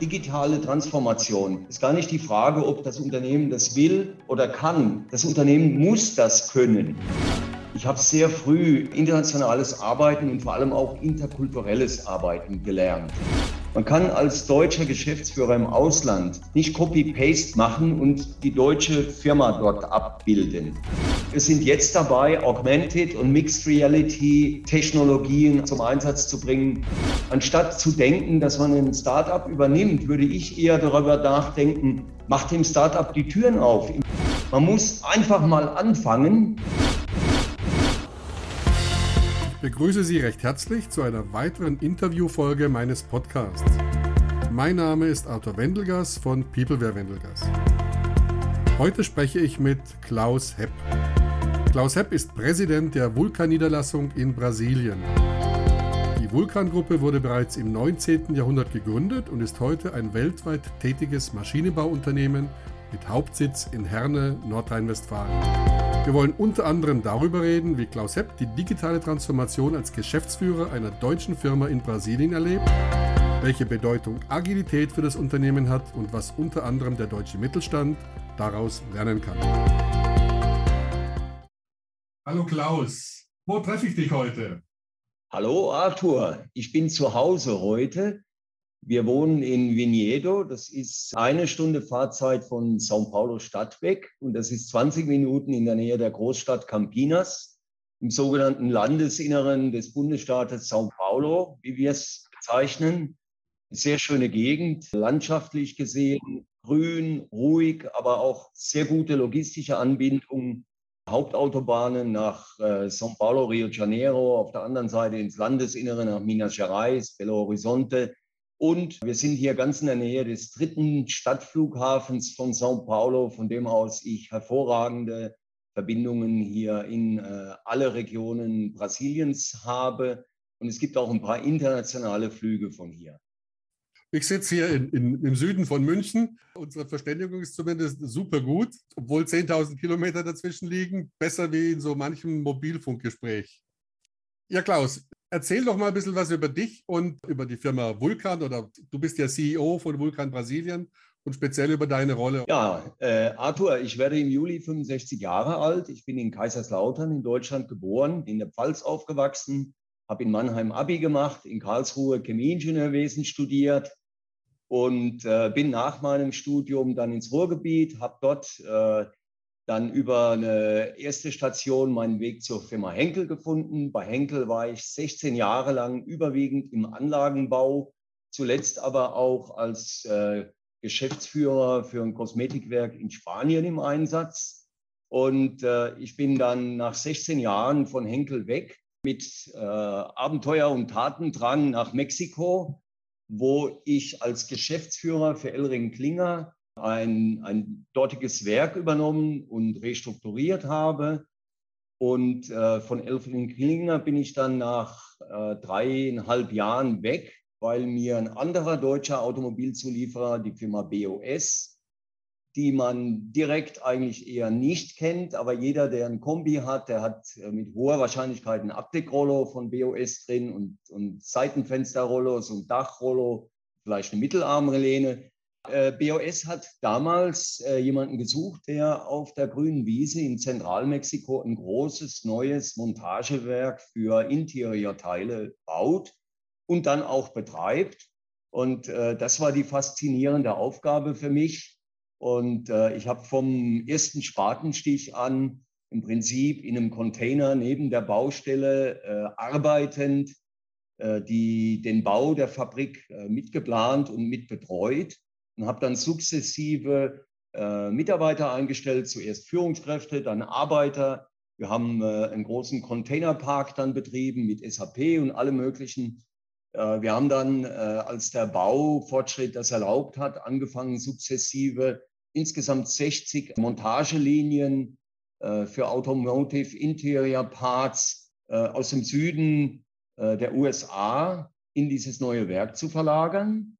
digitale Transformation ist gar nicht die Frage, ob das Unternehmen das will oder kann. Das Unternehmen muss das können. Ich habe sehr früh internationales Arbeiten und vor allem auch interkulturelles Arbeiten gelernt. Man kann als deutscher Geschäftsführer im Ausland nicht Copy-Paste machen und die deutsche Firma dort abbilden. Wir sind jetzt dabei, Augmented und Mixed Reality Technologien zum Einsatz zu bringen. Anstatt zu denken, dass man ein Startup übernimmt, würde ich eher darüber nachdenken, macht dem Startup die Türen auf. Man muss einfach mal anfangen begrüße Sie recht herzlich zu einer weiteren Interviewfolge meines Podcasts. Mein Name ist Arthur Wendelgas von Peopleware Wendelgas. Heute spreche ich mit Klaus Hepp. Klaus Hepp ist Präsident der Vulkan-Niederlassung in Brasilien. Die Vulkan-Gruppe wurde bereits im 19. Jahrhundert gegründet und ist heute ein weltweit tätiges Maschinenbauunternehmen mit Hauptsitz in Herne, Nordrhein-Westfalen. Wir wollen unter anderem darüber reden, wie Klaus Hepp die digitale Transformation als Geschäftsführer einer deutschen Firma in Brasilien erlebt, welche Bedeutung Agilität für das Unternehmen hat und was unter anderem der deutsche Mittelstand daraus lernen kann. Hallo Klaus, wo treffe ich dich heute? Hallo Arthur, ich bin zu Hause heute wir wohnen in Vinhedo. Das ist eine Stunde Fahrzeit von São Paulo Stadt weg und das ist 20 Minuten in der Nähe der Großstadt Campinas im sogenannten Landesinneren des Bundesstaates São Paulo, wie wir es bezeichnen. Sehr schöne Gegend, landschaftlich gesehen, grün, ruhig, aber auch sehr gute logistische Anbindung. Hauptautobahnen nach äh, São Paulo, Rio de Janeiro, auf der anderen Seite ins Landesinnere nach Minas Gerais, Belo Horizonte. Und wir sind hier ganz in der Nähe des dritten Stadtflughafens von São Paulo, von dem aus ich hervorragende Verbindungen hier in äh, alle Regionen Brasiliens habe. Und es gibt auch ein paar internationale Flüge von hier. Ich sitze hier in, in, im Süden von München. Unsere Verständigung ist zumindest super gut, obwohl 10.000 Kilometer dazwischen liegen. Besser wie in so manchem Mobilfunkgespräch. Ja, Klaus, Erzähl doch mal ein bisschen was über dich und über die Firma Vulkan oder du bist ja CEO von Vulkan Brasilien und speziell über deine Rolle. Ja, äh, Arthur, ich werde im Juli 65 Jahre alt. Ich bin in Kaiserslautern in Deutschland geboren, in der Pfalz aufgewachsen, habe in Mannheim Abi gemacht, in Karlsruhe Chemieingenieurwesen studiert und äh, bin nach meinem Studium dann ins Ruhrgebiet, habe dort äh, dann über eine erste Station meinen Weg zur Firma Henkel gefunden. Bei Henkel war ich 16 Jahre lang überwiegend im Anlagenbau, zuletzt aber auch als äh, Geschäftsführer für ein Kosmetikwerk in Spanien im Einsatz. Und äh, ich bin dann nach 16 Jahren von Henkel weg mit äh, Abenteuer und Tatendrang nach Mexiko, wo ich als Geschäftsführer für Elring Klinger ein, ein dortiges Werk übernommen und restrukturiert habe. Und äh, von Elfling Klinger bin ich dann nach äh, dreieinhalb Jahren weg, weil mir ein anderer deutscher Automobilzulieferer, die Firma BOS, die man direkt eigentlich eher nicht kennt, aber jeder, der ein Kombi hat, der hat äh, mit hoher Wahrscheinlichkeit ein Abdeckrollo von BOS drin und, und Seitenfensterrollos und Dachrollo, vielleicht eine Mittelarmrelehne. Äh, BOS hat damals äh, jemanden gesucht, der auf der grünen Wiese in Zentralmexiko ein großes neues Montagewerk für Interiorteile baut und dann auch betreibt. Und äh, das war die faszinierende Aufgabe für mich. Und ich habe vom ersten Spatenstich an im Prinzip in einem Container neben der Baustelle arbeitend die, den Bau der Fabrik mitgeplant und mitbetreut und habe dann sukzessive äh, Mitarbeiter eingestellt, zuerst Führungskräfte, dann Arbeiter. Wir haben äh, einen großen Containerpark dann betrieben mit SAP und allem Möglichen. Äh, wir haben dann, äh, als der Baufortschritt das erlaubt hat, angefangen sukzessive insgesamt 60 Montagelinien äh, für Automotive Interior Parts äh, aus dem Süden der USA in dieses neue Werk zu verlagern.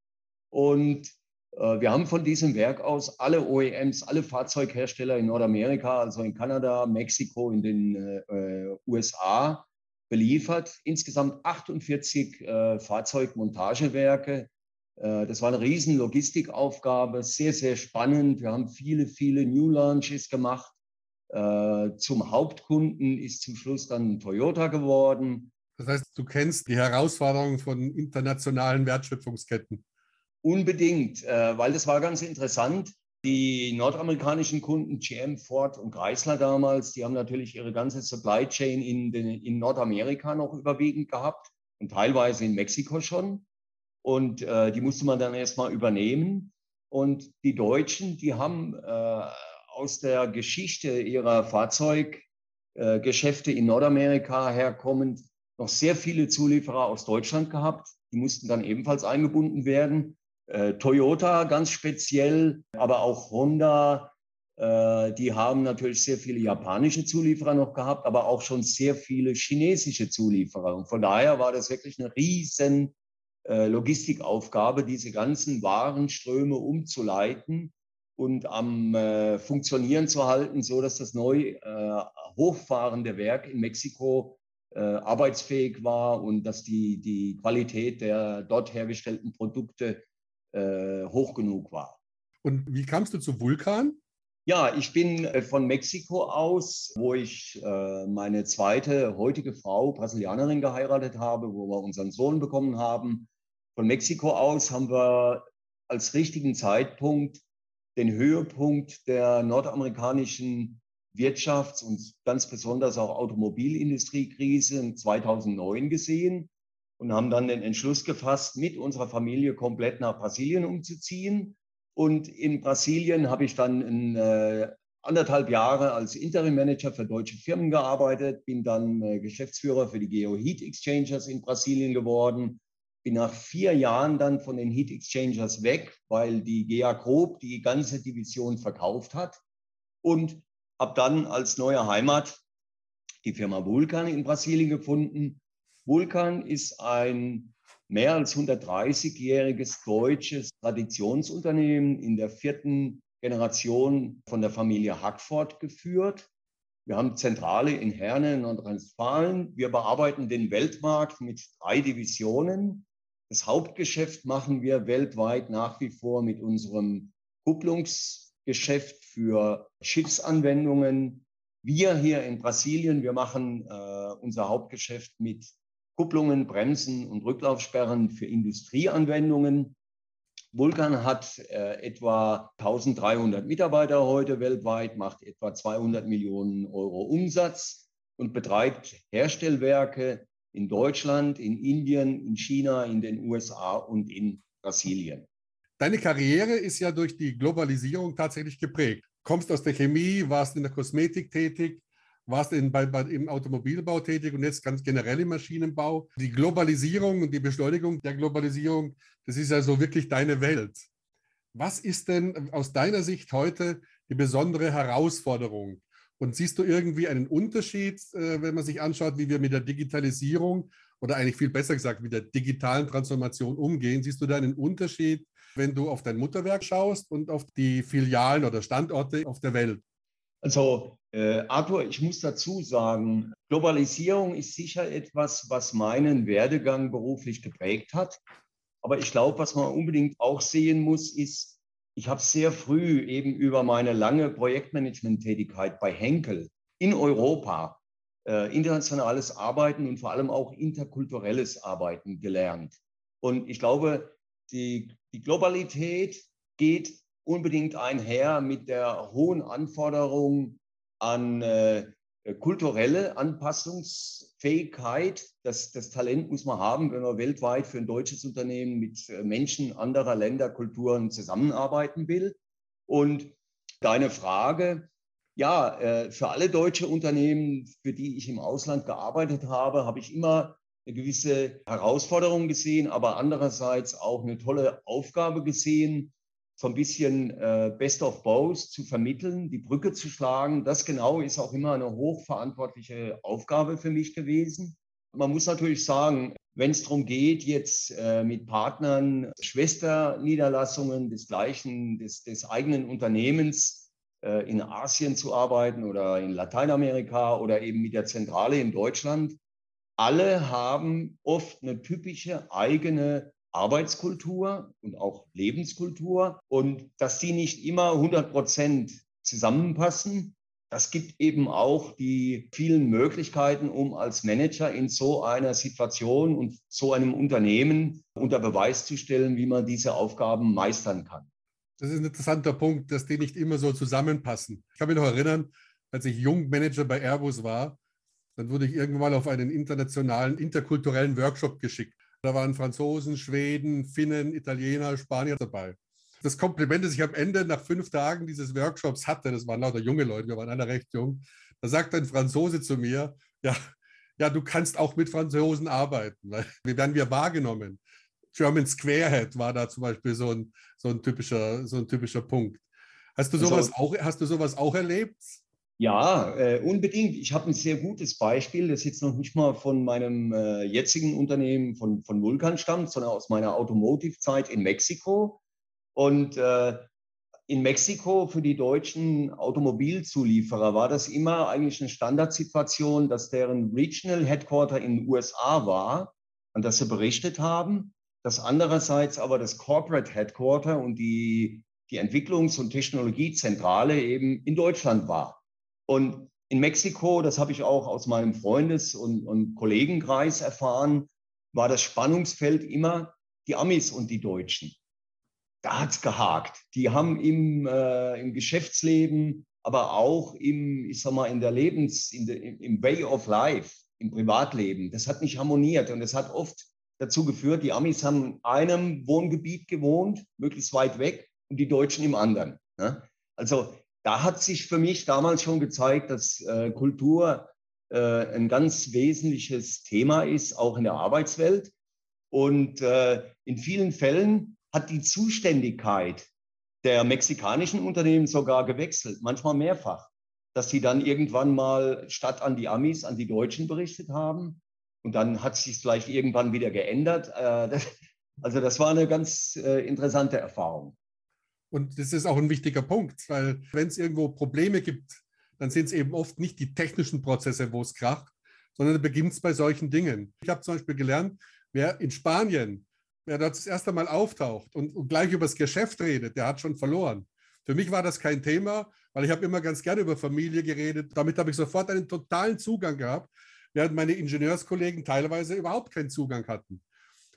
Und wir haben von diesem Werk aus alle OEMs, alle Fahrzeughersteller in Nordamerika, also in Kanada, Mexiko, in den äh, USA beliefert. Insgesamt 48 äh, Fahrzeugmontagewerke Äh, das war eine riesen Logistikaufgabe, sehr, sehr spannend. Wir haben viele, viele New Launches gemacht. Äh, zum Hauptkunden ist zum Schluss dann Toyota geworden. Das heißt, du kennst die Herausforderungen von internationalen Wertschöpfungsketten. Unbedingt, äh, weil das war ganz interessant. Die nordamerikanischen Kunden, GM, Ford und Chrysler damals, die haben natürlich ihre ganze Supply Chain in, den, in Nordamerika noch überwiegend gehabt und teilweise in Mexiko schon. Und äh, die musste man dann erstmal übernehmen. Und die Deutschen, die haben äh, aus der Geschichte ihrer Fahrzeuggeschäfte äh, in Nordamerika herkommend noch sehr viele Zulieferer aus Deutschland gehabt. Die mussten dann ebenfalls eingebunden werden. Äh, Toyota ganz speziell, aber auch Honda, äh, die haben natürlich sehr viele japanische Zulieferer noch gehabt, aber auch schon sehr viele chinesische Zulieferer. Und von daher war das wirklich eine riesen äh, Logistikaufgabe, diese ganzen Warenströme umzuleiten und am äh, Funktionieren zu halten, so dass das neu äh, hochfahrende Werk in Mexiko äh, arbeitsfähig war und dass die, die Qualität der dort hergestellten Produkte äh, hoch genug war. Und wie kamst du zu Vulkan? Ja, ich bin äh, von Mexiko aus, wo ich äh, meine zweite heutige Frau, Brasilianerin, geheiratet habe, wo wir unseren Sohn bekommen haben. Von Mexiko aus haben wir als richtigen Zeitpunkt den Höhepunkt der nordamerikanischen Wirtschafts- und ganz besonders auch Automobilindustriekrise 2009 gesehen und haben dann den Entschluss gefasst, mit unserer Familie komplett nach Brasilien umzuziehen. Und in Brasilien habe ich dann in, äh, anderthalb Jahre als Interim Manager für deutsche Firmen gearbeitet, bin dann äh, Geschäftsführer für die Geo Heat Exchangers in Brasilien geworden, bin nach vier Jahren dann von den Heat Exchangers weg, weil die GEA Grob die ganze Division verkauft hat und habe dann als neue Heimat die Firma Vulkan in Brasilien gefunden. Vulkan ist ein mehr als 130-jähriges deutsches Traditionsunternehmen in der vierten Generation von der Familie Hackford geführt. Wir haben Zentrale in Herne, Nordrhein-Westfalen. Wir bearbeiten den Weltmarkt mit drei Divisionen. Das Hauptgeschäft machen wir weltweit nach wie vor mit unserem Kupplungsgeschäft für Schiffsanwendungen. Wir hier in Brasilien, wir machen äh, unser Hauptgeschäft mit Kupplungen, Bremsen und Rücklaufsperren für Industrieanwendungen. Vulkan hat äh, etwa 1300 Mitarbeiter heute weltweit, macht etwa 200 Millionen Euro Umsatz und betreibt Herstellwerke in Deutschland, in Indien, in China, in den USA und in Brasilien. Deine Karriere ist ja durch die Globalisierung tatsächlich geprägt. Kommst aus der Chemie, warst in der Kosmetik tätig, warst in, bei, bei, im Automobilbau tätig und jetzt ganz generell im Maschinenbau. Die Globalisierung und die Beschleunigung der Globalisierung, das ist ja so wirklich deine Welt. Was ist denn aus deiner Sicht heute die besondere Herausforderung und siehst du irgendwie einen Unterschied, äh, wenn man sich anschaut, wie wir mit der Digitalisierung oder eigentlich viel besser gesagt mit der digitalen Transformation umgehen? Siehst du da einen Unterschied, wenn du auf dein Mutterwerk schaust und auf die Filialen oder Standorte auf der Welt? Also, äh, Arthur, ich muss dazu sagen, Globalisierung ist sicher etwas, was meinen Werdegang beruflich geprägt hat. Aber ich glaube, was man unbedingt auch sehen muss, ist, ich habe sehr früh eben über meine lange Projektmanagement-Tätigkeit bei Henkel in Europa äh, internationales Arbeiten und vor allem auch interkulturelles Arbeiten gelernt. Und ich glaube, die, die Globalität geht unbedingt einher mit der hohen Anforderung an äh, kulturelle Anpassungsfähigkeit. Das, das Talent muss man haben, wenn man weltweit für ein deutsches Unternehmen mit äh, Menschen anderer Länder, Kulturen zusammenarbeiten will. Und deine Frage, ja, äh, für alle deutsche Unternehmen, für die ich im Ausland gearbeitet habe, habe ich immer eine gewisse Herausforderung gesehen, aber andererseits auch eine tolle Aufgabe gesehen, so ein bisschen äh, Best of Both zu vermitteln, die Brücke zu schlagen. Das genau ist auch immer eine hochverantwortliche Aufgabe für mich gewesen. Man muss natürlich sagen, wenn es darum geht, jetzt äh, mit Partnern, Schwesterniederlassungen des gleichen, des, des eigenen Unternehmens äh, in Asien zu arbeiten oder in Lateinamerika oder eben mit der Zentrale in Deutschland, alle haben oft eine typische eigene Arbeitskultur und auch Lebenskultur und dass die nicht immer 100 Prozent zusammenpassen. Das gibt eben auch die vielen Möglichkeiten, um als Manager in so einer Situation und so einem Unternehmen unter Beweis zu stellen, wie man diese Aufgaben meistern kann. Das ist ein interessanter Punkt, dass die nicht immer so zusammenpassen. Ich kann mich noch erinnern, als ich Jungmanager bei Airbus war, dann wurde ich irgendwann auf einen internationalen, interkulturellen Workshop geschickt. Da waren Franzosen, Schweden, Finnen, Italiener, Spanier dabei. Das Kompliment, das ich am Ende nach fünf Tagen dieses Workshops hatte, das waren lauter junge Leute, wir waren alle recht jung, da sagt ein Franzose zu mir, ja, ja, du kannst auch mit Franzosen arbeiten, wie werden wir wahrgenommen. German Squarehead war da zum Beispiel so ein, so ein, typischer, so ein typischer Punkt. Hast du also sowas, also, auch, hast du sowas auch erlebt? Ja, äh, unbedingt. Ich habe ein sehr gutes Beispiel, das jetzt noch nicht mal von meinem äh, jetzigen Unternehmen von, von Vulkan stammt, sondern aus meiner Automotive-Zeit in Mexiko. Und äh, in Mexiko für die deutschen Automobilzulieferer war das immer eigentlich eine Standardsituation, dass deren Regional Headquarter in den USA war, an das sie berichtet haben, dass andererseits aber das Corporate Headquarter und die, die Entwicklungs- und Technologiezentrale eben in Deutschland war. Und in Mexiko, das habe ich auch aus meinem Freundes- und, und Kollegenkreis erfahren, war das Spannungsfeld immer die Amis und die Deutschen. Da hat es gehakt. Die haben im, äh, im Geschäftsleben, aber auch im, ich sag mal, in der Lebens, in der, im Way of Life, im Privatleben, das hat nicht harmoniert und es hat oft dazu geführt, die Amis haben in einem Wohngebiet gewohnt, möglichst weit weg, und die Deutschen im anderen. Ne? Also da hat sich für mich damals schon gezeigt, dass äh, Kultur äh, ein ganz wesentliches Thema ist, auch in der Arbeitswelt. Und äh, in vielen Fällen hat die Zuständigkeit der mexikanischen Unternehmen sogar gewechselt, manchmal mehrfach, dass sie dann irgendwann mal statt an die Amis an die Deutschen berichtet haben. Und dann hat sich vielleicht irgendwann wieder geändert. Äh, also das war eine ganz äh, interessante Erfahrung. Und das ist auch ein wichtiger Punkt, weil wenn es irgendwo Probleme gibt, dann sind es eben oft nicht die technischen Prozesse, wo es kracht, sondern da beginnt es bei solchen Dingen. Ich habe zum Beispiel gelernt, wer in Spanien, wer dort das erste Mal auftaucht und, und gleich über das Geschäft redet, der hat schon verloren. Für mich war das kein Thema, weil ich habe immer ganz gerne über Familie geredet. Damit habe ich sofort einen totalen Zugang gehabt, während meine Ingenieurskollegen teilweise überhaupt keinen Zugang hatten.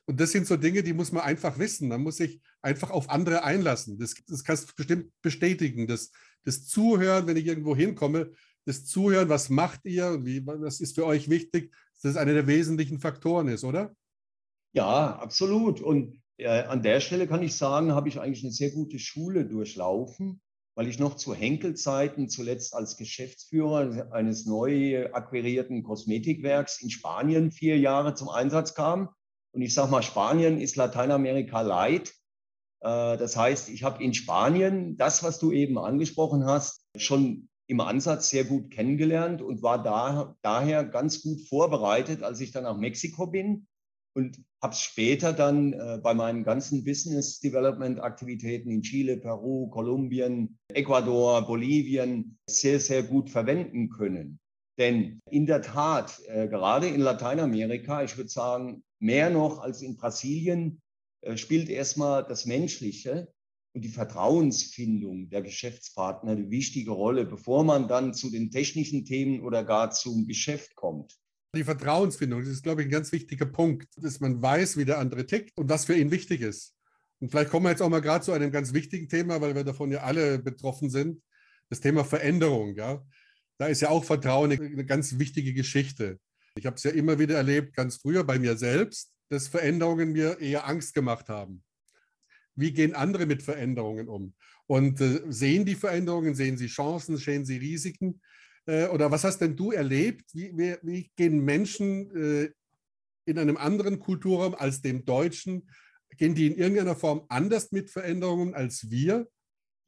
Und das sind so Dinge, die muss man einfach wissen. Man muss sich einfach auf andere einlassen. Das, das kannst du bestimmt bestätigen. Das, das Zuhören, wenn ich irgendwo hinkomme, das Zuhören, was macht ihr wie, was ist für euch wichtig, dass das einer der wesentlichen Faktoren ist, oder? Ja, absolut. Und äh, an der Stelle kann ich sagen, habe ich eigentlich eine sehr gute Schule durchlaufen, weil ich noch zu Henkelzeiten zuletzt als Geschäftsführer eines neu akquirierten Kosmetikwerks in Spanien vier Jahre zum Einsatz kam und ich sage mal, Spanien ist Lateinamerika light. Äh, das heißt, ich habe in Spanien das, was du eben angesprochen hast, schon im Ansatz sehr gut kennengelernt und war da, daher ganz gut vorbereitet, als ich dann nach Mexiko bin und habe es später dann äh, bei meinen ganzen Business Development Aktivitäten in Chile, Peru, Kolumbien, Ecuador, Bolivien sehr, sehr gut verwenden können. Denn in der Tat, äh, gerade in Lateinamerika, ich würde sagen, mehr noch als in Brasilien, äh, spielt erstmal das Menschliche und die Vertrauensfindung der Geschäftspartner eine wichtige Rolle, bevor man dann zu den technischen Themen oder gar zum Geschäft kommt. Die Vertrauensfindung, das ist, glaube ich, ein ganz wichtiger Punkt, dass man weiß, wie der andere tickt und was für ihn wichtig ist. Und vielleicht kommen wir jetzt auch mal gerade zu einem ganz wichtigen Thema, weil wir davon ja alle betroffen sind, das Thema Veränderung. Ja? Da ist ja auch Vertrauen eine ganz wichtige Geschichte. Ich habe es ja immer wieder erlebt, ganz früher bei mir selbst, dass Veränderungen mir eher Angst gemacht haben. Wie gehen andere mit Veränderungen um? Und äh, sehen die Veränderungen, sehen sie Chancen, sehen sie Risiken? Äh, oder was hast denn du erlebt? Wie, wie, wie gehen Menschen äh, in einem anderen Kulturraum als dem deutschen, gehen die in irgendeiner Form anders mit Veränderungen als wir?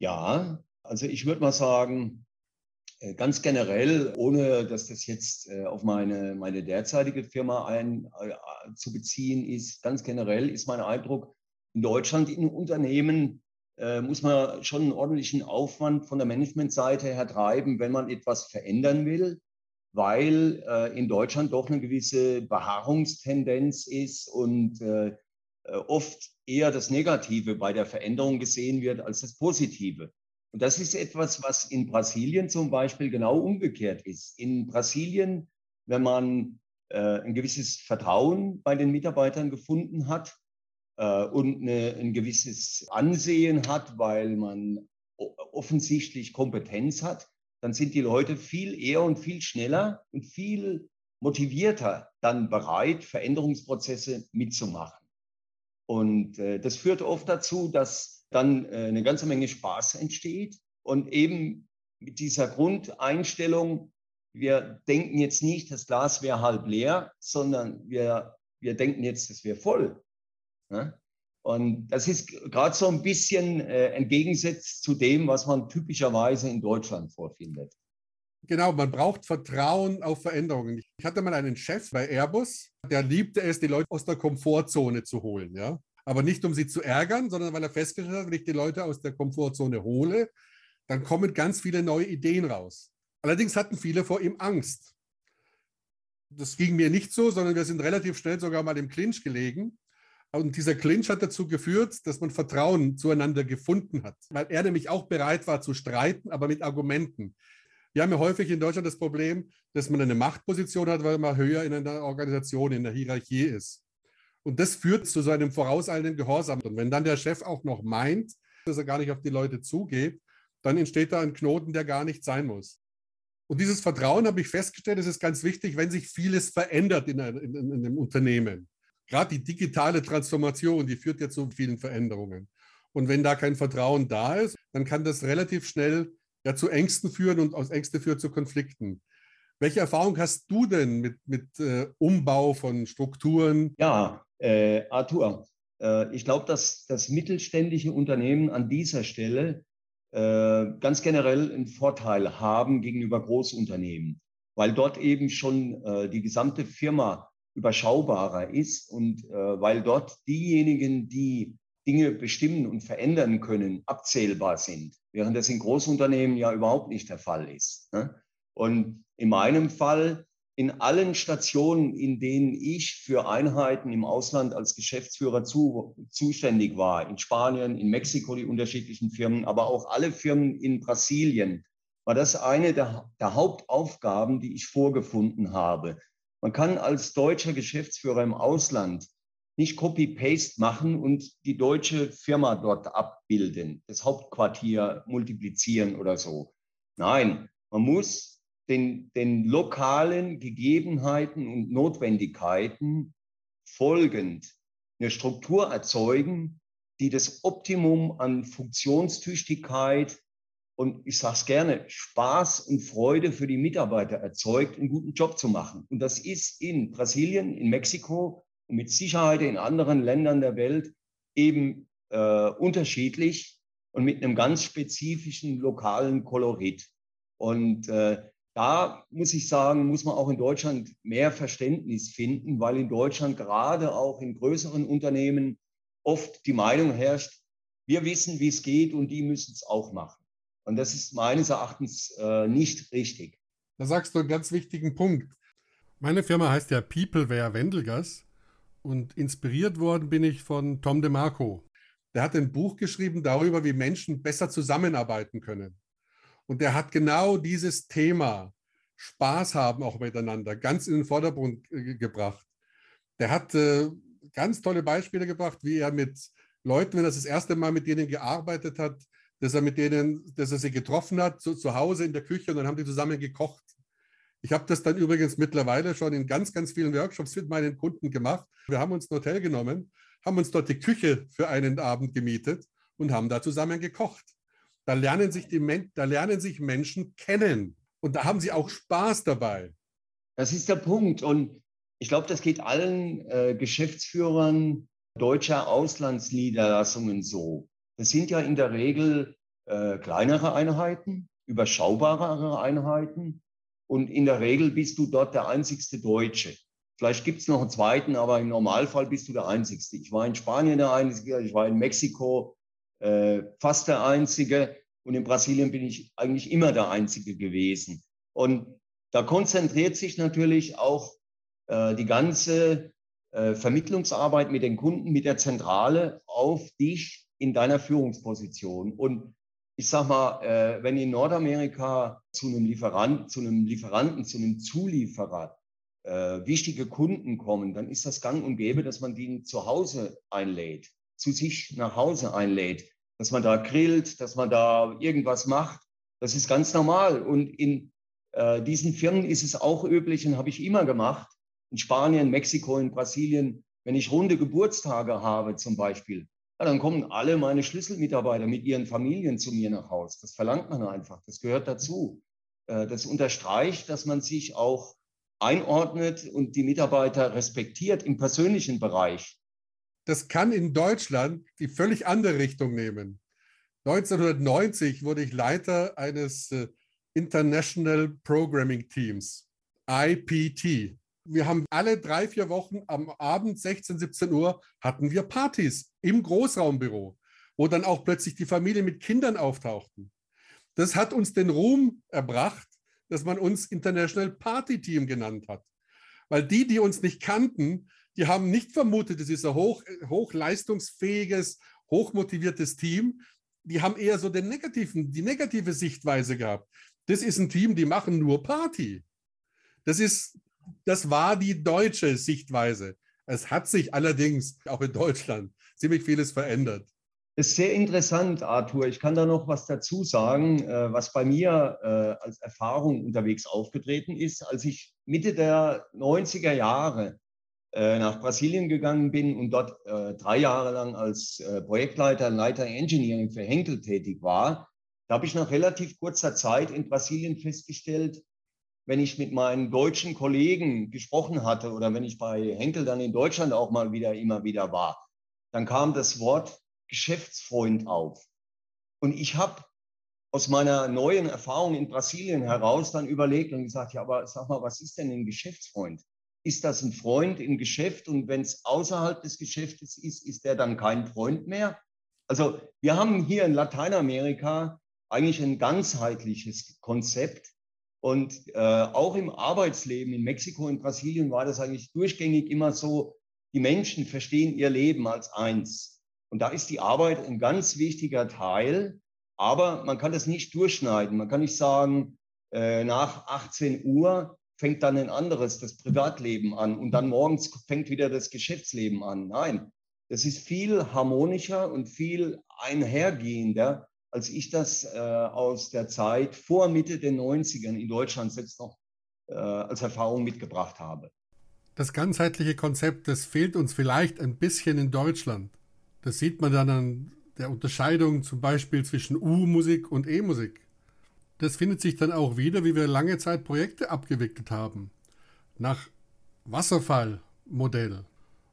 Ja, also ich würde mal sagen, ganz generell, ohne dass das jetzt äh, auf meine, meine derzeitige Firma ein, äh, zu beziehen ist, ganz generell ist mein Eindruck, in Deutschland in Unternehmen äh, muss man schon einen ordentlichen Aufwand von der Managementseite her treiben, wenn man etwas verändern will, weil äh, in Deutschland doch eine gewisse Beharrungstendenz ist und äh, äh, oft eher das Negative bei der Veränderung gesehen wird als das Positive. Und das ist etwas, was in Brasilien zum Beispiel genau umgekehrt ist. In Brasilien, wenn man äh, ein gewisses Vertrauen bei den Mitarbeitern gefunden hat äh, und eine, ein gewisses Ansehen hat, weil man offensichtlich Kompetenz hat, dann sind die Leute viel eher und viel schneller und viel motivierter dann bereit, Veränderungsprozesse mitzumachen. Und äh, das führt oft dazu, dass dann äh, eine ganze Menge Spaß entsteht und eben mit dieser Grundeinstellung, wir denken jetzt nicht, das Glas wäre halb leer, sondern wir, wir denken jetzt, es wäre voll. Ne? Und das ist gerade so ein bisschen äh, entgegensetzt zu dem, was man typischerweise in Deutschland vorfindet. Genau, man braucht Vertrauen auf Veränderungen. Ich hatte mal einen Chef bei Airbus, der liebte es, die Leute aus der Komfortzone zu holen. Ja? Aber nicht, um sie zu ärgern, sondern weil er festgestellt hat, wenn ich die Leute aus der Komfortzone hole, dann kommen ganz viele neue Ideen raus. Allerdings hatten viele vor ihm Angst. Das ging mir nicht so, sondern wir sind relativ schnell sogar mal im Clinch gelegen. Und dieser Clinch hat dazu geführt, dass man Vertrauen zueinander gefunden hat, weil er nämlich auch bereit war zu streiten, aber mit Argumenten. Wir haben ja häufig in Deutschland das Problem, dass man eine Machtposition hat, weil man höher in einer Organisation, in der Hierarchie ist. Und das führt zu so einem vorauseilenden Gehorsam. Und wenn dann der Chef auch noch meint, dass er gar nicht auf die Leute zugeht, dann entsteht da ein Knoten, der gar nicht sein muss. Und dieses Vertrauen habe ich festgestellt, das ist ganz wichtig, wenn sich vieles verändert in, in, in einem Unternehmen. Gerade die digitale Transformation, die führt ja zu vielen Veränderungen. Und wenn da kein Vertrauen da ist, dann kann das relativ schnell ja zu Ängsten führen und aus Ängste führt zu Konflikten. Welche Erfahrung hast du denn mit, mit äh, Umbau von Strukturen? Ja, äh, Arthur, äh, ich glaube, dass das mittelständische Unternehmen an dieser Stelle äh, ganz generell einen Vorteil haben gegenüber Großunternehmen, weil dort eben schon äh, die gesamte Firma überschaubarer ist und äh, weil dort diejenigen, die Dinge bestimmen und verändern können, abzählbar sind, während das in Großunternehmen ja überhaupt nicht der Fall ist. Ne? Und in meinem Fall, in allen Stationen, in denen ich für Einheiten im Ausland als Geschäftsführer zu, zuständig war, in Spanien, in Mexiko die unterschiedlichen Firmen, aber auch alle Firmen in Brasilien, war das eine der, der Hauptaufgaben, die ich vorgefunden habe. Man kann als deutscher Geschäftsführer im Ausland nicht Copy-Paste machen und die deutsche Firma dort abbilden, das Hauptquartier multiplizieren oder so. Nein, man muss den, den lokalen Gegebenheiten und Notwendigkeiten folgend eine Struktur erzeugen, die das Optimum an Funktionstüchtigkeit und ich sage es gerne, Spaß und Freude für die Mitarbeiter erzeugt, einen guten Job zu machen. Und das ist in Brasilien, in Mexiko, und mit Sicherheit in anderen Ländern der Welt eben äh, unterschiedlich und mit einem ganz spezifischen lokalen Kolorit. Und äh, da muss ich sagen, muss man auch in Deutschland mehr Verständnis finden, weil in Deutschland gerade auch in größeren Unternehmen oft die Meinung herrscht, wir wissen, wie es geht und die müssen es auch machen. Und das ist meines Erachtens äh, nicht richtig. Da sagst du einen ganz wichtigen Punkt. Meine Firma heißt ja Peopleware Wendelgas und inspiriert worden bin ich von Tom DeMarco. Der hat ein Buch geschrieben darüber, wie Menschen besser zusammenarbeiten können. Und der hat genau dieses Thema, Spaß haben auch miteinander, ganz in den Vordergrund gebracht. Der hat äh, ganz tolle Beispiele gebracht, wie er mit Leuten, wenn er das erste Mal mit denen gearbeitet hat, dass er mit denen, dass er sie getroffen hat, zu, zu Hause in der Küche und dann haben die zusammen gekocht. Ich habe das dann übrigens mittlerweile schon in ganz, ganz vielen Workshops mit meinen Kunden gemacht. Wir haben uns ein Hotel genommen, haben uns dort die Küche für einen Abend gemietet und haben da zusammen gekocht. Da lernen sich, die, da lernen sich Menschen kennen und da haben sie auch Spaß dabei. Das ist der Punkt. Und ich glaube, das geht allen äh, Geschäftsführern deutscher Auslandsniederlassungen so. Das sind ja in der Regel äh, kleinere Einheiten, überschaubarere Einheiten. Und in der Regel bist du dort der einzigste Deutsche. Vielleicht gibt es noch einen zweiten, aber im Normalfall bist du der Einzigste. Ich war in Spanien der Einzige, ich war in Mexiko äh, fast der Einzige und in Brasilien bin ich eigentlich immer der Einzige gewesen. Und da konzentriert sich natürlich auch äh, die ganze äh, Vermittlungsarbeit mit den Kunden, mit der Zentrale auf dich in deiner Führungsposition. Und ich sag mal, äh, wenn in Nordamerika zu einem Lieferant, zu einem Lieferanten, zu einem Zulieferer äh, wichtige Kunden kommen, dann ist das gang und gäbe, dass man die zu Hause einlädt, zu sich nach Hause einlädt, dass man da grillt, dass man da irgendwas macht. Das ist ganz normal. Und in äh, diesen Firmen ist es auch üblich und habe ich immer gemacht, in Spanien, Mexiko, in Brasilien, wenn ich runde Geburtstage habe zum Beispiel, ja, dann kommen alle meine Schlüsselmitarbeiter mit ihren Familien zu mir nach Hause. Das verlangt man einfach, das gehört dazu. Äh, das unterstreicht, dass man sich auch einordnet und die Mitarbeiter respektiert im persönlichen Bereich. Das kann in Deutschland die völlig andere Richtung nehmen. 1990 wurde ich Leiter eines äh, International Programming Teams, IPT. Wir haben alle drei, vier Wochen am Abend 16, 17 Uhr hatten wir Partys im Großraumbüro, wo dann auch plötzlich die Familie mit Kindern auftauchten. Das hat uns den Ruhm erbracht, dass man uns International Party Team genannt hat. Weil die, die uns nicht kannten, die haben nicht vermutet, es ist ein hoch, hochleistungsfähiges, hochmotiviertes Team. Die haben eher so den negativen, die negative Sichtweise gehabt. Das ist ein Team, die machen nur Party. Das ist, das war die deutsche Sichtweise. Es hat sich allerdings auch in Deutschland ziemlich vieles verändert. Ist sehr interessant, Arthur. Ich kann da noch was dazu sagen, äh, was bei mir äh, als Erfahrung unterwegs aufgetreten ist. Als ich Mitte der 90er Jahre nach Brasilien gegangen bin und dort drei Jahre lang als Projektleiter, Leiter Engineering für Henkel tätig war, da habe ich nach relativ kurzer Zeit in Brasilien festgestellt, wenn ich mit meinen deutschen Kollegen gesprochen hatte oder wenn ich bei Henkel dann in Deutschland auch mal wieder immer wieder war, dann kam das Wort Geschäftsfreund auf. Und ich habe aus meiner neuen Erfahrung in Brasilien heraus dann überlegt und gesagt, ja, aber sag mal, was ist denn ein Geschäftsfreund? Ist das ein Freund im Geschäft und wenn es außerhalb des Geschäftes ist, ist der dann kein Freund mehr? Also wir haben hier in Lateinamerika eigentlich ein ganzheitliches Konzept. Und äh, auch im Arbeitsleben in Mexiko und Brasilien war das eigentlich durchgängig immer so, die Menschen verstehen ihr Leben als eins. Und da ist die Arbeit ein ganz wichtiger Teil. Aber man kann das nicht durchschneiden. Man kann nicht sagen, äh, nach 18 Uhr fängt dann ein anderes, das Privatleben an und dann morgens fängt wieder das Geschäftsleben an. Nein, das ist viel harmonischer und viel einhergehender als ich das äh, aus der Zeit vor Mitte der 90ern in Deutschland selbst noch äh, als Erfahrung mitgebracht habe. Das ganzheitliche Konzept, das fehlt uns vielleicht ein bisschen in Deutschland. Das sieht man dann an der Unterscheidung zum Beispiel zwischen U-Musik und E-Musik. Das findet sich dann auch wieder, wie wir lange Zeit Projekte abgewickelt haben. Nach Wasserfallmodell.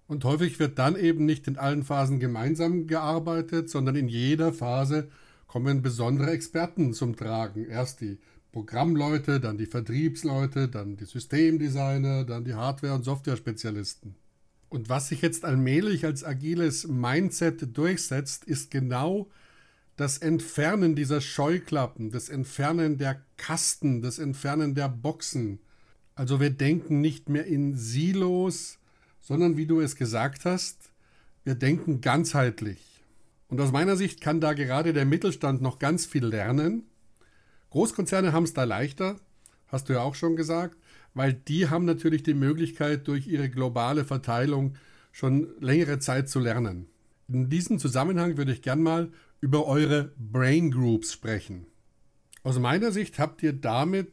Und häufig wird dann eben nicht in allen Phasen gemeinsam gearbeitet, sondern in jeder Phase kommen besondere Experten zum Tragen. Erst die Programmleute, dann die Vertriebsleute, dann die Systemdesigner, dann die Hardware- und Software-Spezialisten. Und was sich jetzt allmählich als agiles Mindset durchsetzt, ist genau das Entfernen dieser Scheuklappen, das Entfernen der Kasten, das Entfernen der Boxen. Also wir denken nicht mehr in Silos, sondern wie du es gesagt hast, wir denken ganzheitlich. Und aus meiner Sicht kann da gerade der Mittelstand noch ganz viel lernen. Großkonzerne haben es da leichter, hast du ja auch schon gesagt, weil die haben natürlich die Möglichkeit, durch ihre globale Verteilung schon längere Zeit zu lernen. In diesem Zusammenhang würde ich gern mal über eure Brain Groups sprechen. Aus meiner Sicht habt ihr damit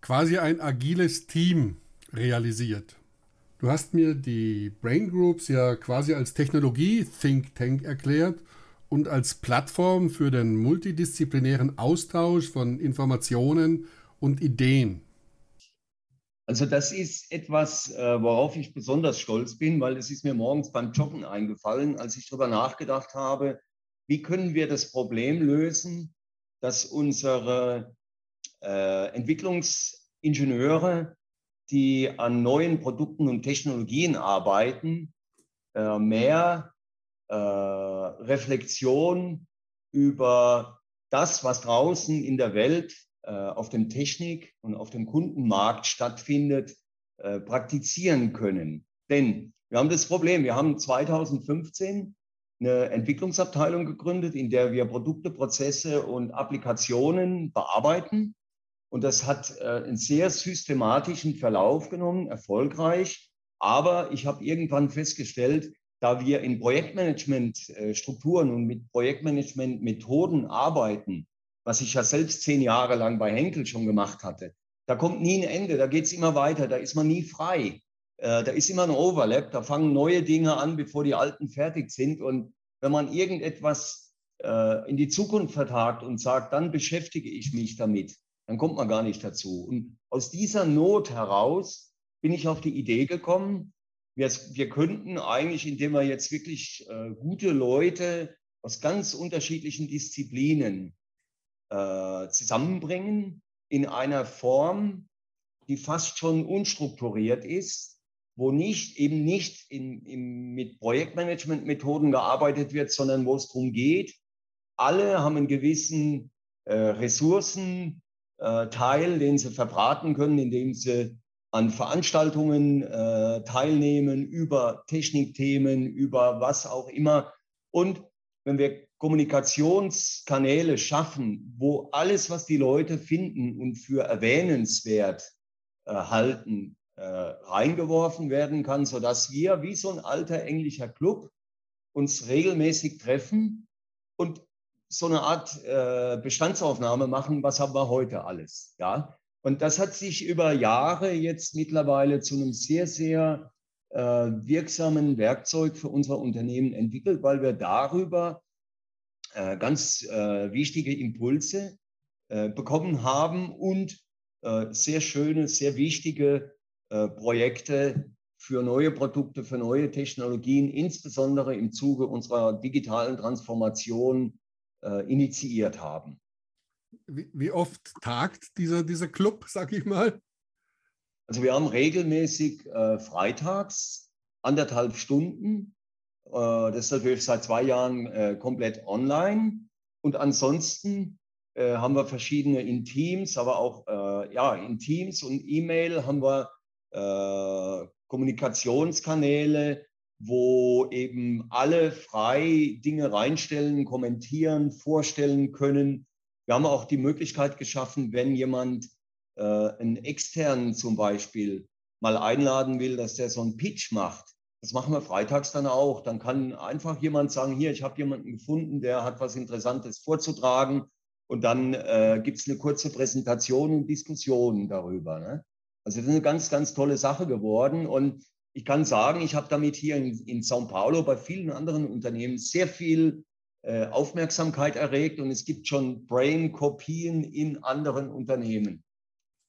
quasi ein agiles Team realisiert. Du hast mir die Brain Groups ja quasi als Technologie-Think Tank erklärt und als Plattform für den multidisziplinären Austausch von Informationen und Ideen. Also das ist etwas, äh, worauf ich besonders stolz bin, weil es ist mir morgens beim Joggen eingefallen, als ich darüber nachgedacht habe, wie können wir das Problem lösen, dass unsere äh, Entwicklungsingenieure die an neuen Produkten und Technologien arbeiten, äh, mehr äh, Reflexion über das, was draußen in der Welt äh, auf dem Technik- und auf dem Kundenmarkt stattfindet, praktizieren können. Denn wir haben das Problem, wir haben 2015 eine Entwicklungsabteilung gegründet, in der wir Produkte, Prozesse und Applikationen bearbeiten. Und das hat äh, einen sehr systematischen Verlauf genommen, erfolgreich. Aber ich habe irgendwann festgestellt, da wir in Projektmanagement-Strukturen und mit Projektmanagement-Methoden arbeiten, was ich ja selbst zehn Jahre lang bei Henkel schon gemacht hatte, da kommt nie ein Ende, da geht es immer weiter, da ist man nie frei. Äh, da ist immer ein Overlap, da fangen neue Dinge an, bevor die alten fertig sind. Und wenn man irgendetwas äh, in die Zukunft vertagt und sagt, dann beschäftige ich mich damit, dann kommt man gar nicht dazu. Und aus dieser Not heraus bin ich auf die Idee gekommen, wir, wir könnten eigentlich, indem wir jetzt wirklich äh, gute Leute aus ganz unterschiedlichen Disziplinen äh, zusammenbringen in einer Form, die fast schon unstrukturiert ist, wo nicht eben nicht in, in, mit Projektmanagement-Methoden gearbeitet wird, sondern wo es darum geht, alle haben einen gewissen äh, Ressourcenteil, äh, den sie verbraten können, indem sie an Veranstaltungen äh, teilnehmen, über Technikthemen, über was auch immer. Und wenn wir Kommunikationskanäle schaffen, wo alles, was die Leute finden und für erwähnenswert äh, halten, äh, reingeworfen werden kann, sodass wir wie so ein alter englischer Club uns regelmäßig treffen und so eine Art äh, Bestandsaufnahme machen, was haben wir heute alles. Ja? Und das hat sich über Jahre jetzt mittlerweile zu einem sehr, sehr äh, wirksamen Werkzeug für unser Unternehmen entwickelt, weil wir darüber äh, ganz äh, wichtige Impulse äh, bekommen haben und äh, sehr schöne, sehr wichtige äh, Projekte für neue Produkte, für neue Technologien, insbesondere im Zuge unserer digitalen Transformation initiiert haben wie, wie oft tagt dieser, dieser Club, sag ich mal? Also wir haben regelmäßig äh, freitags anderthalb Stunden. Äh, das ist natürlich seit zwei Jahren äh, komplett online. Und ansonsten äh, haben wir verschiedene in Teams, aber auch äh, ja, in Teams und E-Mail haben wir äh, Kommunikationskanäle, wo eben alle frei Dinge reinstellen, kommentieren, vorstellen können wir haben auch die Möglichkeit geschaffen, wenn jemand äh, einen externen zum Beispiel mal einladen will, dass der so einen Pitch macht. Das machen wir freitags dann auch. Dann kann einfach jemand sagen, hier, ich habe jemanden gefunden, der hat was Interessantes vorzutragen. Und dann äh, gibt es eine kurze Präsentation und Diskussion darüber. Ne? Also das ist eine ganz, ganz tolle Sache geworden. Und ich kann sagen, ich habe damit hier in, in São Paulo bei vielen anderen Unternehmen sehr viel äh, Aufmerksamkeit erregt und es gibt schon Brain-Kopien in anderen Unternehmen,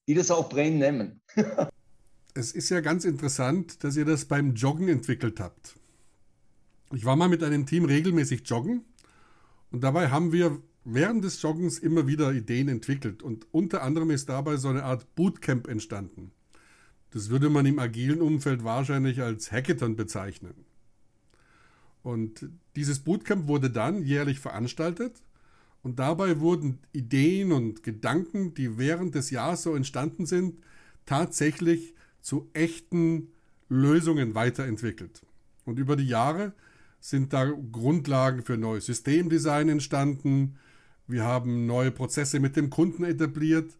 die das auch Brain nennen. es ist ja ganz interessant, dass ihr das beim Joggen entwickelt habt. Ich war mal mit einem Team regelmäßig joggen und dabei haben wir während des Joggens immer wieder Ideen entwickelt und unter anderem ist dabei so eine Art Bootcamp entstanden. Das würde man im agilen Umfeld wahrscheinlich als Hackathon bezeichnen. Und dieses Bootcamp wurde dann jährlich veranstaltet und dabei wurden Ideen und Gedanken, die während des Jahres so entstanden sind, tatsächlich zu echten Lösungen weiterentwickelt. Und über die Jahre sind da Grundlagen für neues Systemdesign entstanden. Wir haben neue Prozesse mit dem Kunden etabliert.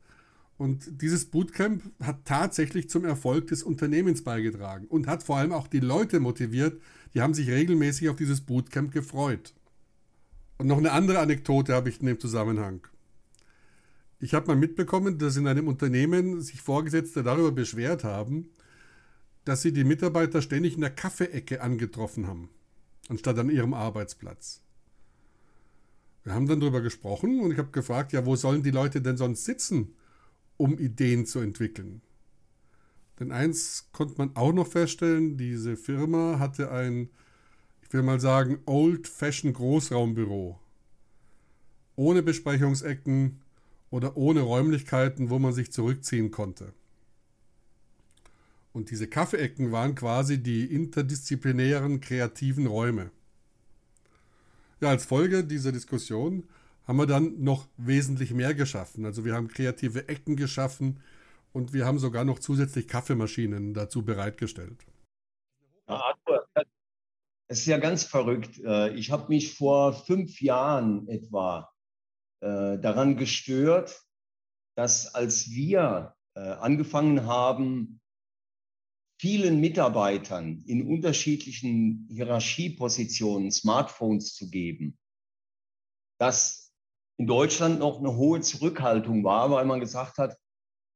Und dieses Bootcamp hat tatsächlich zum Erfolg des Unternehmens beigetragen und hat vor allem auch die Leute motiviert, die haben sich regelmäßig auf dieses Bootcamp gefreut. Und noch eine andere Anekdote habe ich in dem Zusammenhang. Ich habe mal mitbekommen, dass in einem Unternehmen sich Vorgesetzte darüber beschwert haben, dass sie die Mitarbeiter ständig in der Kaffeeecke angetroffen haben, anstatt an ihrem Arbeitsplatz. Wir haben dann darüber gesprochen und ich habe gefragt, ja, wo sollen die Leute denn sonst sitzen, um Ideen zu entwickeln? Denn eins konnte man auch noch feststellen, diese Firma hatte ein, ich will mal sagen, old-fashioned Großraumbüro. Ohne Besprechungsecken oder ohne Räumlichkeiten, wo man sich zurückziehen konnte. Und diese Kaffeeecken waren quasi die interdisziplinären kreativen Räume. Ja, als Folge dieser Diskussion haben wir dann noch wesentlich mehr geschaffen. Also wir haben kreative Ecken geschaffen, und wir haben sogar noch zusätzlich Kaffeemaschinen dazu bereitgestellt. Es ist ja ganz verrückt. Äh, ich habe mich vor fünf Jahren etwa äh, daran gestört, dass als wir äh, angefangen haben, vielen Mitarbeitern in unterschiedlichen Hierarchiepositionen Smartphones zu geben, dass in Deutschland noch eine hohe Zurückhaltung war, weil man gesagt hat,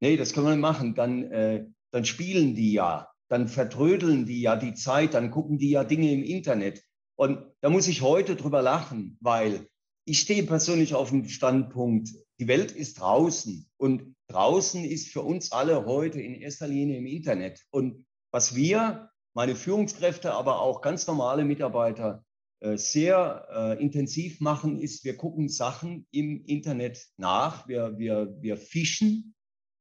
nee, das können wir nicht machen, dann, äh, dann spielen die ja, dann vertrödeln die ja die Zeit, dann gucken die ja Dinge im Internet. Und da muss ich heute drüber lachen, weil ich stehe persönlich auf dem Standpunkt, die Welt ist draußen und draußen ist für uns alle heute in erster Linie im Internet. Und was wir, meine Führungskräfte, aber auch ganz normale Mitarbeiter äh, sehr äh, intensiv machen, ist, wir gucken Sachen im Internet nach, wir, wir, wir fischen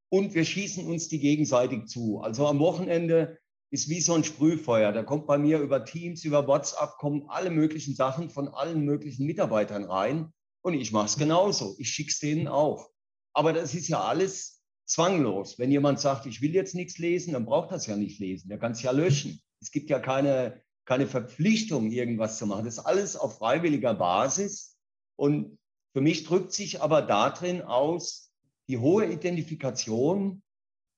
und wir schießen uns die gegenseitig zu. Also am Wochenende ist wie so ein Sprühfeuer. Da kommt bei mir über Teams, über WhatsApp, kommen alle möglichen Sachen von allen möglichen Mitarbeitern rein. Und ich mache es genauso. Ich schicke es denen auch. Aber das ist ja alles zwanglos. Wenn jemand sagt, ich will jetzt nichts lesen, dann braucht das ja nicht lesen. Der kann es ja löschen. Es gibt ja keine, keine Verpflichtung, irgendwas zu machen. Das ist alles auf freiwilliger Basis. Und für mich drückt sich aber darin aus, die hohe Identifikation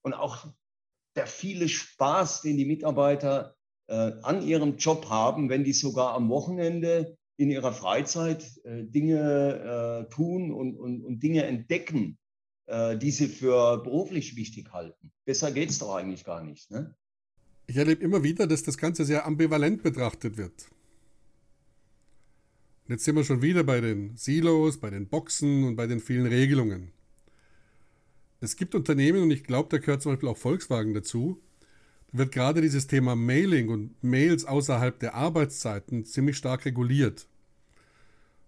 und auch der viele Spaß, den die Mitarbeiter äh, an ihrem Job haben, wenn die sogar am Wochenende in ihrer Freizeit äh, Dinge äh, tun und, und, und, Dinge entdecken, äh, die sie für beruflich wichtig halten. Besser geht es doch eigentlich gar nicht. Ne? Ich erlebe immer wieder, dass das Ganze sehr ambivalent betrachtet wird. Und jetzt sind wir schon wieder bei den Silos, bei den Boxen und bei den vielen Regelungen. Es gibt Unternehmen, und ich glaube, da gehört zum Beispiel auch Volkswagen dazu, da wird gerade dieses Thema Mailing und Mails außerhalb der Arbeitszeiten ziemlich stark reguliert.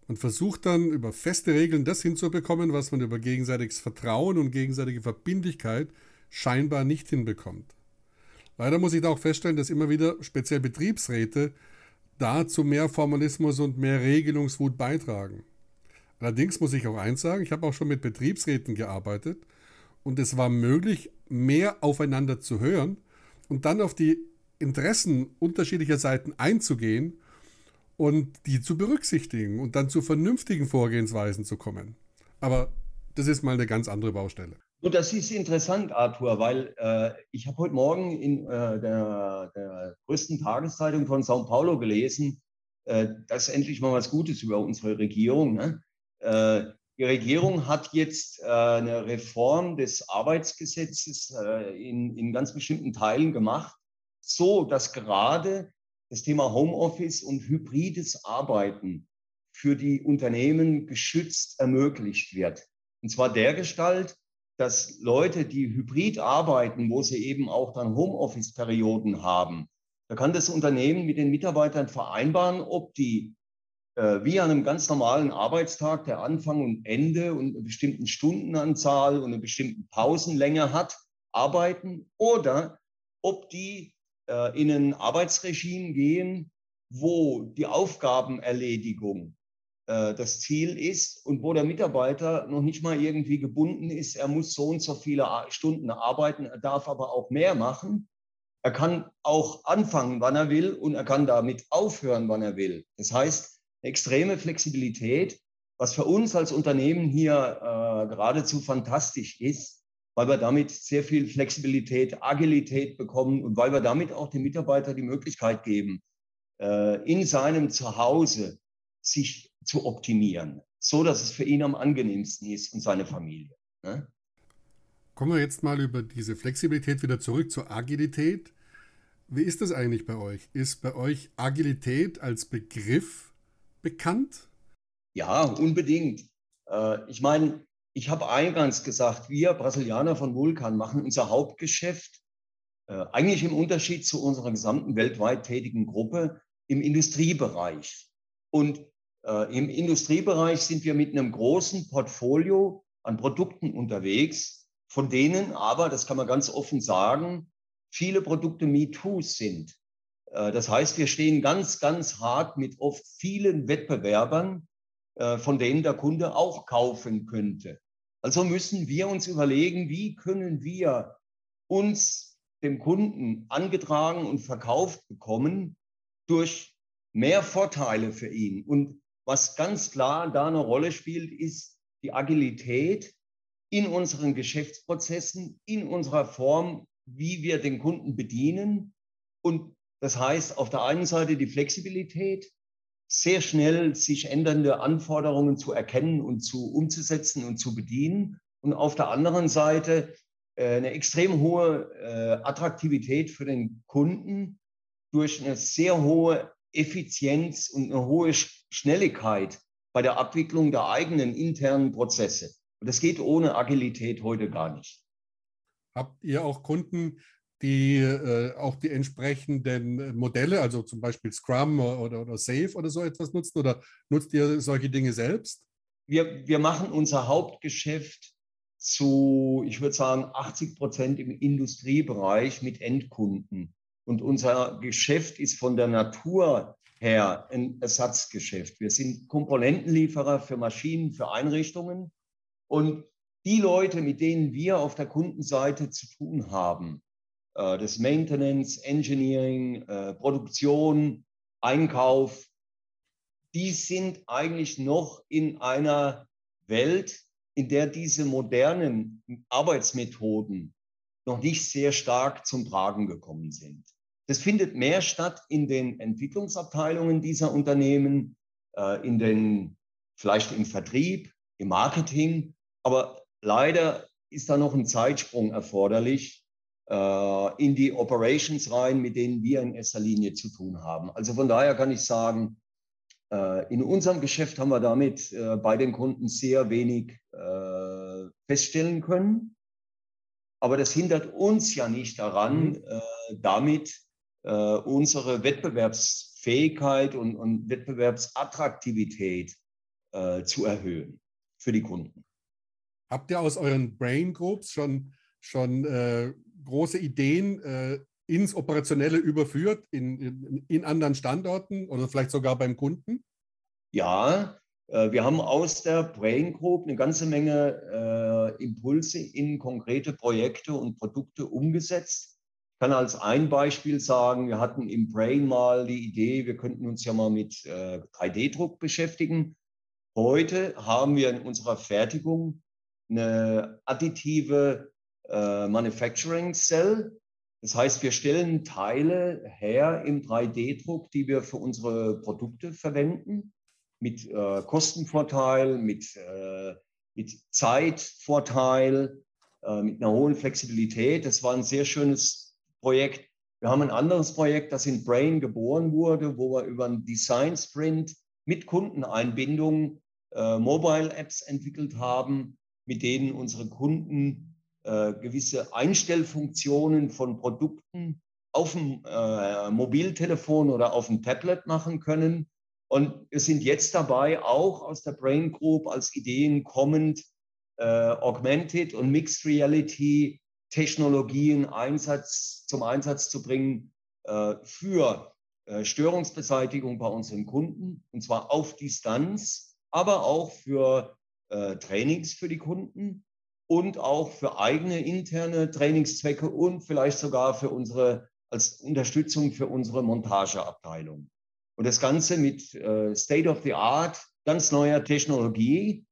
Man versucht dann über feste Regeln das hinzubekommen, was man über gegenseitiges Vertrauen und gegenseitige Verbindlichkeit scheinbar nicht hinbekommt. Leider muss ich da auch feststellen, dass immer wieder speziell Betriebsräte da zu mehr Formalismus und mehr Regelungswut beitragen. Allerdings muss ich auch eins sagen, ich habe auch schon mit Betriebsräten gearbeitet und es war möglich, mehr aufeinander zu hören und dann auf die Interessen unterschiedlicher Seiten einzugehen und die zu berücksichtigen und dann zu vernünftigen Vorgehensweisen zu kommen. Aber das ist mal eine ganz andere Baustelle. Und das ist interessant, Arthur, weil äh, ich habe heute Morgen in äh, der, der, größten Tageszeitung von Sao Paulo gelesen, äh, dass endlich mal was Gutes über unsere Regierung. Ne? Äh, die Regierung hat jetzt äh, eine Reform des Arbeitsgesetzes äh, in, in ganz bestimmten Teilen gemacht, so dass gerade das Thema Homeoffice und hybrides Arbeiten für die Unternehmen geschützt ermöglicht wird. Und zwar der Gestalt, dass Leute, die hybrid arbeiten, wo sie eben auch dann Homeoffice-Perioden haben, da kann das Unternehmen mit den Mitarbeitern vereinbaren, ob die äh, wie an einem ganz normalen Arbeitstag, der Anfang und Ende und eine bestimmte Stundenanzahl und eine bestimmte Pausenlänge hat, arbeiten oder ob die äh, in ein Arbeitsregime gehen, wo die Aufgabenerledigung äh, das Ziel ist und wo der Mitarbeiter noch nicht mal irgendwie gebunden ist, er muss so und so viele Stunden arbeiten, er darf aber auch mehr machen. Er kann auch anfangen, wann er will und er kann damit aufhören, wann er will. Das heißt, extreme Flexibilität, was für uns als Unternehmen hier äh, geradezu fantastisch ist, weil wir damit sehr viel Flexibilität, Agilität bekommen und weil wir damit auch dem Mitarbeiter die Möglichkeit geben, äh, in seinem Zuhause sich zu optimieren, so dass es für ihn am angenehmsten ist und seine Familie. Ne? Kommen wir jetzt mal über diese Flexibilität wieder zurück zur Agilität. Wie ist das eigentlich bei euch? Ist bei euch Agilität als Begriff bekannt? Ja, unbedingt. Äh, ich meine, ich habe eingangs gesagt, wir Brasilianer von Vulkan machen unser Hauptgeschäft äh, eigentlich im Unterschied zu unserer gesamten weltweit tätigen Gruppe im Industriebereich. Und äh, im Industriebereich sind wir mit einem großen Portfolio an Produkten unterwegs, von denen aber, das kann man ganz offen sagen, viele Produkte MeToos sind. Äh, das heißt, wir stehen ganz, ganz hart mit oft vielen Wettbewerbern, von denen der Kunde auch kaufen könnte. Also müssen wir uns überlegen, wie können wir uns dem Kunden angetragen und verkauft bekommen durch mehr Vorteile für ihn. Und was ganz klar da eine Rolle spielt, ist die Agilität in unseren Geschäftsprozessen, in unserer Form, wie wir den Kunden bedienen. Und das heißt auf der einen Seite die Flexibilität, sehr schnell sich ändernde Anforderungen zu erkennen und zu umzusetzen und zu bedienen. Und auf der anderen Seite äh, eine extrem hohe äh, Attraktivität für den Kunden durch eine sehr hohe Effizienz und eine hohe Schnelligkeit bei der Abwicklung der eigenen internen Prozesse. Und das geht ohne Agilität heute gar nicht. Habt ihr auch Kunden, die äh, auch die entsprechenden Modelle, also zum Beispiel Scrum oder, oder Safe oder so etwas nutzen? Oder nutzt ihr solche Dinge selbst? Wir, wir machen unser Hauptgeschäft zu, ich würde sagen, 80 Prozent im Industriebereich mit Endkunden. Und unser Geschäft ist von der Natur her ein Ersatzgeschäft. Wir sind Komponentenlieferer für Maschinen, für Einrichtungen. Und die Leute, mit denen wir auf der Kundenseite zu tun haben, das Maintenance, Engineering, äh, Produktion, Einkauf, die sind eigentlich noch in einer Welt, in der diese modernen Arbeitsmethoden noch nicht sehr stark zum Tragen gekommen sind. Das findet mehr statt in den Entwicklungsabteilungen dieser Unternehmen, äh, in den, vielleicht im Vertrieb, im Marketing. Aber leider ist da noch ein Zeitsprung erforderlich äh, in die Operations rein, mit denen wir in erster Linie zu tun haben. Also von daher kann ich sagen, äh, in unserem Geschäft haben wir damit bei den Kunden sehr wenig feststellen können. Aber das hindert uns ja nicht daran, mhm. damit äh, unsere Wettbewerbsfähigkeit und, und Wettbewerbsattraktivität äh, zu erhöhen für die Kunden. Habt ihr aus euren Brain Groups schon, schon äh, große Ideen äh, ins Operationelle überführt, in, in, in, anderen Standorten oder vielleicht sogar beim Kunden? Ja, äh, wir haben aus der Brain Group eine ganze Menge äh, Impulse in konkrete Projekte und Produkte umgesetzt kann als ein Beispiel sagen, wir hatten im Brain mal die Idee, wir könnten uns ja mal mit äh, 3D-Druck beschäftigen. Heute haben wir in unserer Fertigung eine additive äh, Manufacturing Cell. Das heißt, wir stellen Teile her im 3D-Druck, die wir für unsere Produkte verwenden, mit äh, Kostenvorteil, mit, äh, mit Zeitvorteil, äh, mit einer hohen Flexibilität. Das war ein sehr schönes Projekt. Wir haben ein anderes Projekt, das in Brain geboren wurde, wo wir über einen Design Sprint mit Kundeneinbindung äh, Mobile Apps entwickelt haben, mit denen unsere Kunden äh, gewisse Einstellfunktionen von Produkten auf dem äh, Mobiltelefon oder auf dem Tablet machen können. Und wir sind jetzt dabei, auch aus der Brain Group als Ideen kommend, äh, Augmented und Mixed Reality Technologien Einsatz, zum Einsatz zu bringen äh, für äh, Störungsbeseitigung bei unseren Kunden, und zwar auf Distanz, aber auch für äh, Trainings für die Kunden und auch für eigene interne Trainingszwecke und vielleicht sogar für unsere, als Unterstützung für unsere Montageabteilung. Und das Ganze mit äh, State of the Art, ganz neuer Technologie,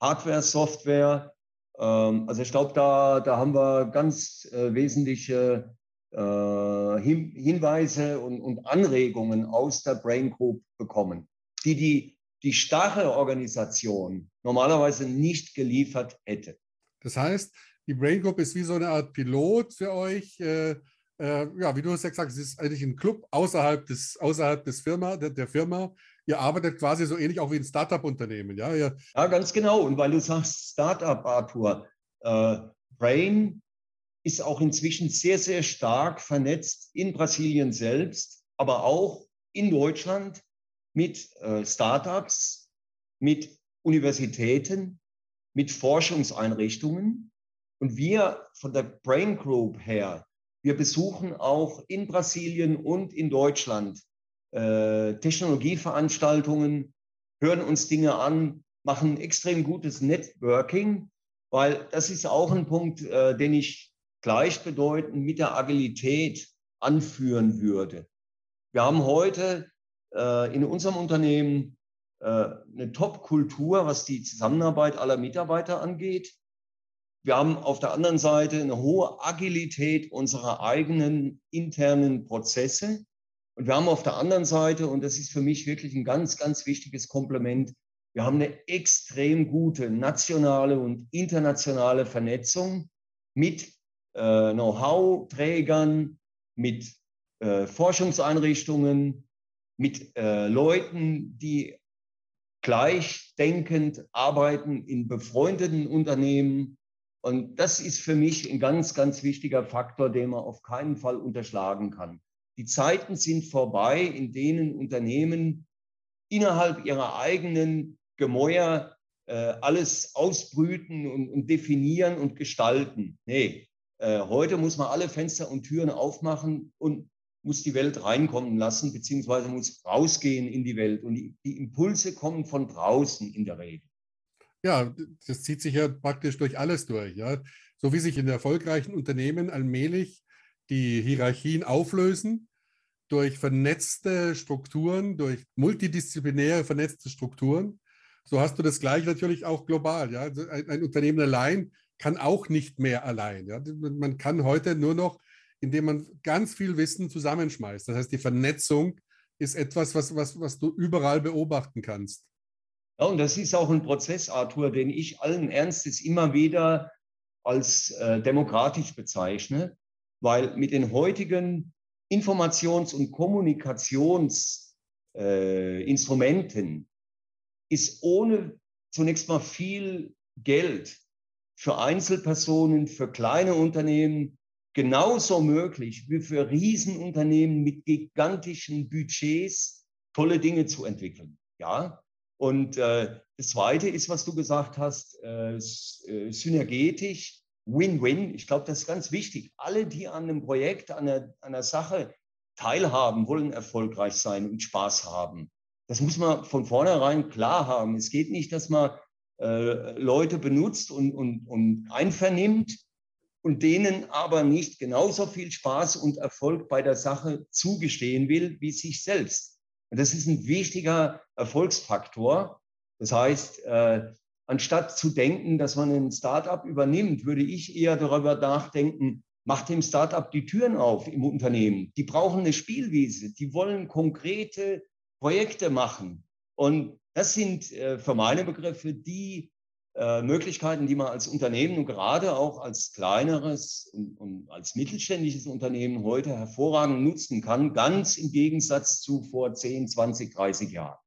Hardware, Software, ähm, also ich glaube, da, da haben wir ganz äh, wesentliche äh, Hin Hinweise und, und, Anregungen aus der Brain Group bekommen, die die, die starre Organisation normalerweise nicht geliefert hätte. Das heißt, die Brain Group ist wie so eine Art Pilot für euch. Äh, äh, ja, wie du es gesagt hast, es ist eigentlich ein Club außerhalb des, außerhalb des Firma, der, der Firma, ihr arbeitet quasi so ähnlich auch wie ein Startup-Unternehmen, ja? ja? Ja, ganz genau. Und weil du sagst Startup, Arthur, äh, Brain ist auch inzwischen sehr, sehr stark vernetzt in Brasilien selbst, aber auch in Deutschland mit äh, Startups, mit Universitäten, mit Forschungseinrichtungen. Und wir von der Brain Group her, wir besuchen auch in Brasilien und in Deutschland äh, Technologieveranstaltungen, hören uns Dinge an, machen extrem gutes Networking, weil das ist auch ein Punkt, äh, den ich gleichbedeutend mit der Agilität anführen würde. Wir haben heute äh, in unserem Unternehmen eine Top-Kultur, was die Zusammenarbeit aller Mitarbeiter angeht. Wir haben auf der anderen Seite eine hohe Agilität unserer eigenen internen Prozesse. Und wir haben auf der anderen Seite, und das ist für mich wirklich ein ganz, ganz wichtiges Kompliment, wir haben eine extrem gute nationale und internationale Vernetzung mit äh, Know-how-Trägern, mit äh, Forschungseinrichtungen, mit äh, Leuten, die gleichdenkend arbeiten in befreundeten Unternehmen. Und das ist für mich ein ganz, ganz wichtiger Faktor, den man auf keinen Fall unterschlagen kann. Die Zeiten sind vorbei, in denen Unternehmen innerhalb ihrer eigenen Gemäuer äh, alles ausbrüten und, und, definieren und gestalten. Nee, äh, heute muss man alle Fenster und Türen aufmachen und muss die Welt reinkommen lassen, beziehungsweise muss rausgehen in die Welt. Und die, die Impulse kommen von draußen in der Regel. Ja, das zieht sich ja praktisch durch alles durch. Ja. So wie sich in erfolgreichen Unternehmen allmählich die Hierarchien auflösen durch vernetzte Strukturen, durch multidisziplinäre vernetzte Strukturen, so hast du das gleich natürlich auch global. Ja. Also ein, ein Unternehmen allein kann auch nicht mehr allein. Ja. Man kann heute nur noch, indem man ganz viel Wissen zusammenschmeißt. Das heißt, die Vernetzung ist etwas, was, was, was du überall beobachten kannst. Ja, und das ist auch ein Prozess, Arthur, den ich allen Ernstes immer wieder als äh, demokratisch bezeichne, weil mit den heutigen Informations- und Kommunikationsinstrumenten äh, ist ohne zunächst mal viel Geld für Einzelpersonen, für kleine Unternehmen genauso möglich wie für Riesenunternehmen mit gigantischen Budgets tolle Dinge zu entwickeln. Ja. Und äh, das Zweite ist, was du gesagt hast, äh, äh synergetisch, Win-Win. Ich glaube, das ist ganz wichtig. Alle, die an einem Projekt, an einer, an einer Sache teilhaben, wollen erfolgreich sein und Spaß haben. Das muss man von vornherein klar haben. Es geht nicht, dass man äh, Leute benutzt und, und, und einvernimmt und denen aber nicht genauso viel Spaß und Erfolg bei der Sache zugestehen will wie sich selbst. Und das ist ein wichtiger Erfolgsfaktor. Das heißt, äh, anstatt zu denken, dass man ein Startup übernimmt, würde ich eher darüber nachdenken, macht dem Startup die Türen auf im Unternehmen. Die brauchen eine Spielwiese, die wollen konkrete Projekte machen. Und das sind äh, für meine Begriffe die äh, Möglichkeiten, die man als Unternehmen und gerade auch als kleineres und, und, als mittelständisches Unternehmen heute hervorragend nutzen kann, ganz im Gegensatz zu vor 10, 20, 30 Jahren.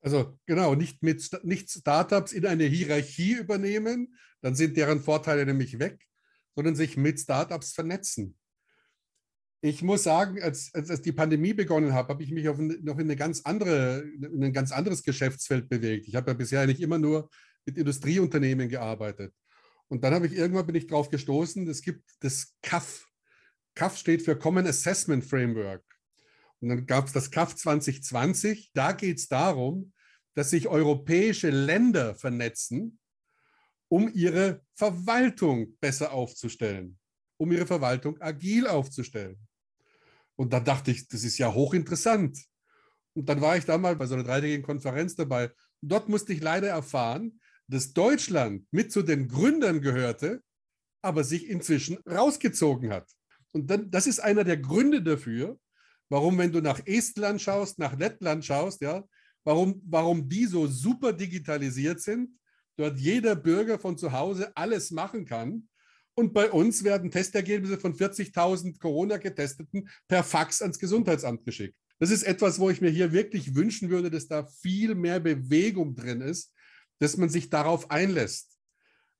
Also genau, nicht mit nicht Startups in eine Hierarchie übernehmen, dann sind deren Vorteile nämlich weg, sondern sich mit Startups vernetzen ich muss sagen, als, als, die Pandemie begonnen hat, habe ich mich auf noch in, eine ganz andere, in ein ganz anderes Geschäftsfeld bewegt. Ich habe ja bisher eigentlich immer nur mit Industrieunternehmen gearbeitet. Und dann habe ich irgendwann bin ich darauf gestoßen, es gibt das CAF. CAF steht für Common Assessment Framework. Und dann gab es das CAF 2020. Da geht es darum, dass sich europäische Länder vernetzen, um ihre Verwaltung besser aufzustellen, um ihre Verwaltung agil aufzustellen. Und dann dachte ich, das ist ja hochinteressant. Und dann war ich da mal bei so einer dreitägigen Konferenz dabei. Dort musste ich leider erfahren, dass Deutschland mit zu den Gründern gehörte, aber sich inzwischen rausgezogen hat. Und dann, das ist einer der Gründe dafür, warum, wenn du nach Estland schaust, nach Lettland schaust, ja, warum, warum die so super digitalisiert sind, dort jeder Bürger von zu Hause alles machen kann und bei uns werden Testergebnisse von 40.000 Corona-Getesteten per Fax ans Gesundheitsamt geschickt. Das ist etwas, wo ich mir hier wirklich wünschen würde, dass da viel mehr Bewegung drin ist, dass man sich darauf einlässt.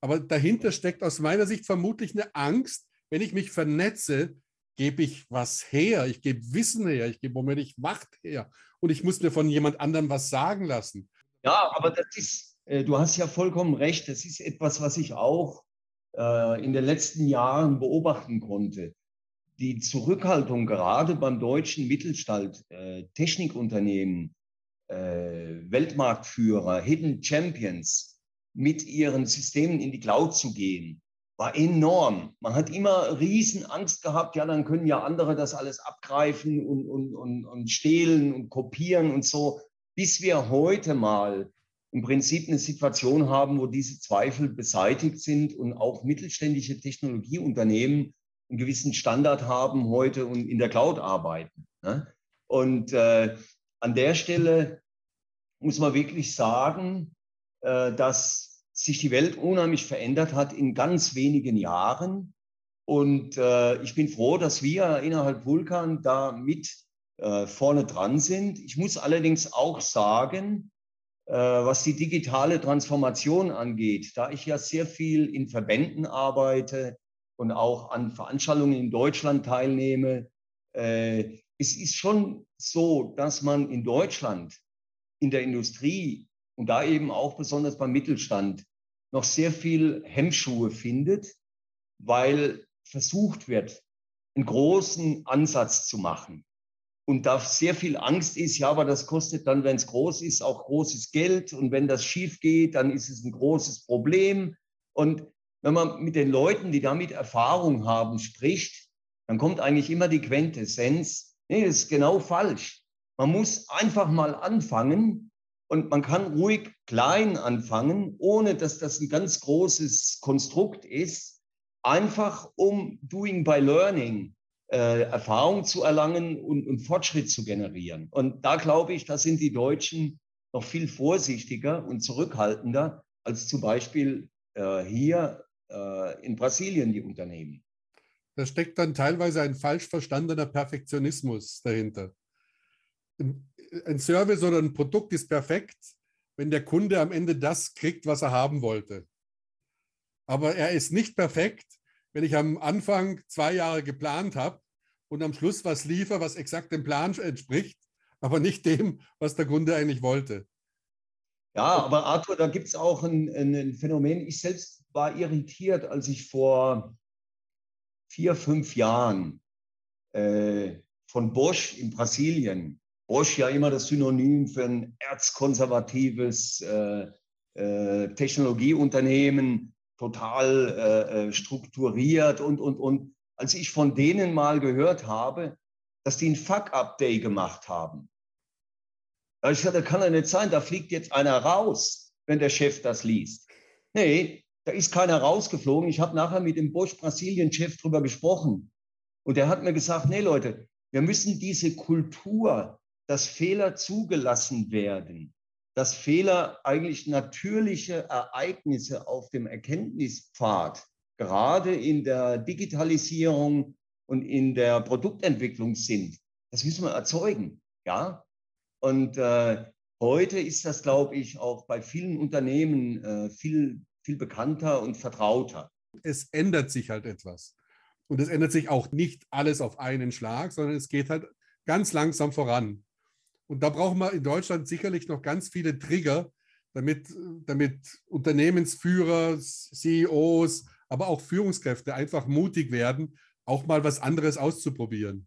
Aber dahinter steckt aus meiner Sicht vermutlich eine Angst, wenn ich mich vernetze, gebe ich was her, ich gebe Wissen her, ich gebe womöglich Macht her. Und ich muss mir von jemand anderem was sagen lassen. Ja, aber das ist, äh, du hast ja vollkommen recht, das ist etwas, was ich auch äh, in den letzten Jahren beobachten konnte, die Zurückhaltung gerade beim deutschen Mittelstand, äh, Technikunternehmen, Weltmarktführer, Hidden Champions mit ihren Systemen in die Cloud zu gehen, war enorm. Man hat immer riesen Angst gehabt, ja, dann können ja andere das alles abgreifen und, und, und, und stehlen und kopieren und so, bis wir heute mal im Prinzip eine Situation haben, wo diese Zweifel beseitigt sind und auch mittelständische Technologieunternehmen einen gewissen Standard haben heute und in der Cloud arbeiten. Ne? Und äh, an der Stelle muss man wirklich sagen, äh, dass sich die Welt unheimlich verändert hat in ganz wenigen Jahren. Und äh, ich bin froh, dass wir innerhalb Vulkan da mit äh, vorne dran sind. Ich muss allerdings auch sagen, was die digitale Transformation angeht, da ich ja sehr viel in Verbänden arbeite und auch an Veranstaltungen in Deutschland teilnehme, es ist schon so, dass man in Deutschland in der Industrie und da eben auch besonders beim Mittelstand noch sehr viel Hemmschuhe findet, weil versucht wird, einen großen Ansatz zu machen. Und da sehr viel Angst ist, ja, aber das kostet dann, wenn es groß ist, auch großes Geld. Und wenn das schief geht, dann ist es ein großes Problem. Und wenn man mit den Leuten, die damit Erfahrung haben, spricht, dann kommt eigentlich immer die Quintessenz, nee, das ist genau falsch. Man muss einfach mal anfangen und man kann ruhig klein anfangen, ohne dass das ein ganz großes Konstrukt ist, einfach um Doing by Learning äh, Erfahrung zu erlangen und, und Fortschritt zu generieren. Und da glaube ich, da sind die Deutschen noch viel vorsichtiger und zurückhaltender als zum Beispiel äh, hier äh, in Brasilien die Unternehmen. Da steckt dann teilweise ein falsch verstandener Perfektionismus dahinter ein Service oder ein Produkt ist perfekt, wenn der Kunde am Ende das kriegt, was er haben wollte. Aber er ist nicht perfekt, wenn ich am Anfang zwei Jahre geplant habe und am Schluss was liefere, was exakt dem Plan entspricht, aber nicht dem, was der Kunde eigentlich wollte. Ja, aber Arthur, da gibt es auch ein, ein, Phänomen. Ich selbst war irritiert, als ich vor vier, fünf Jahren äh, von Bosch in Brasilien Bosch ja immer das Synonym für ein erzkonservatives äh, äh, Technologieunternehmen, total äh, äh, strukturiert und, und, und. Als ich von denen mal gehört habe, dass die ein Fuck-Up-Day gemacht haben, da ich gesagt, das kann ja nicht sein, da fliegt jetzt einer raus, wenn der Chef das liest. Nee, da ist keiner rausgeflogen. Ich habe nachher mit dem Bosch-Brasilien-Chef drüber gesprochen. Und der hat mir gesagt, nee Leute, wir müssen diese Kultur dass Fehler zugelassen werden, dass Fehler eigentlich natürliche Ereignisse auf dem Erkenntnispfad, gerade in der Digitalisierung und in der Produktentwicklung sind. Das müssen wir erzeugen, ja. Und äh, heute ist das, glaube ich, auch bei vielen Unternehmen äh, viel, viel bekannter und vertrauter. Es ändert sich halt etwas. Und es ändert sich auch nicht alles auf einen Schlag, sondern es geht halt ganz langsam voran. Und da brauchen wir in Deutschland sicherlich noch ganz viele Trigger, damit, damit Unternehmensführer, CEOs, aber auch Führungskräfte einfach mutig werden, auch mal was anderes auszuprobieren.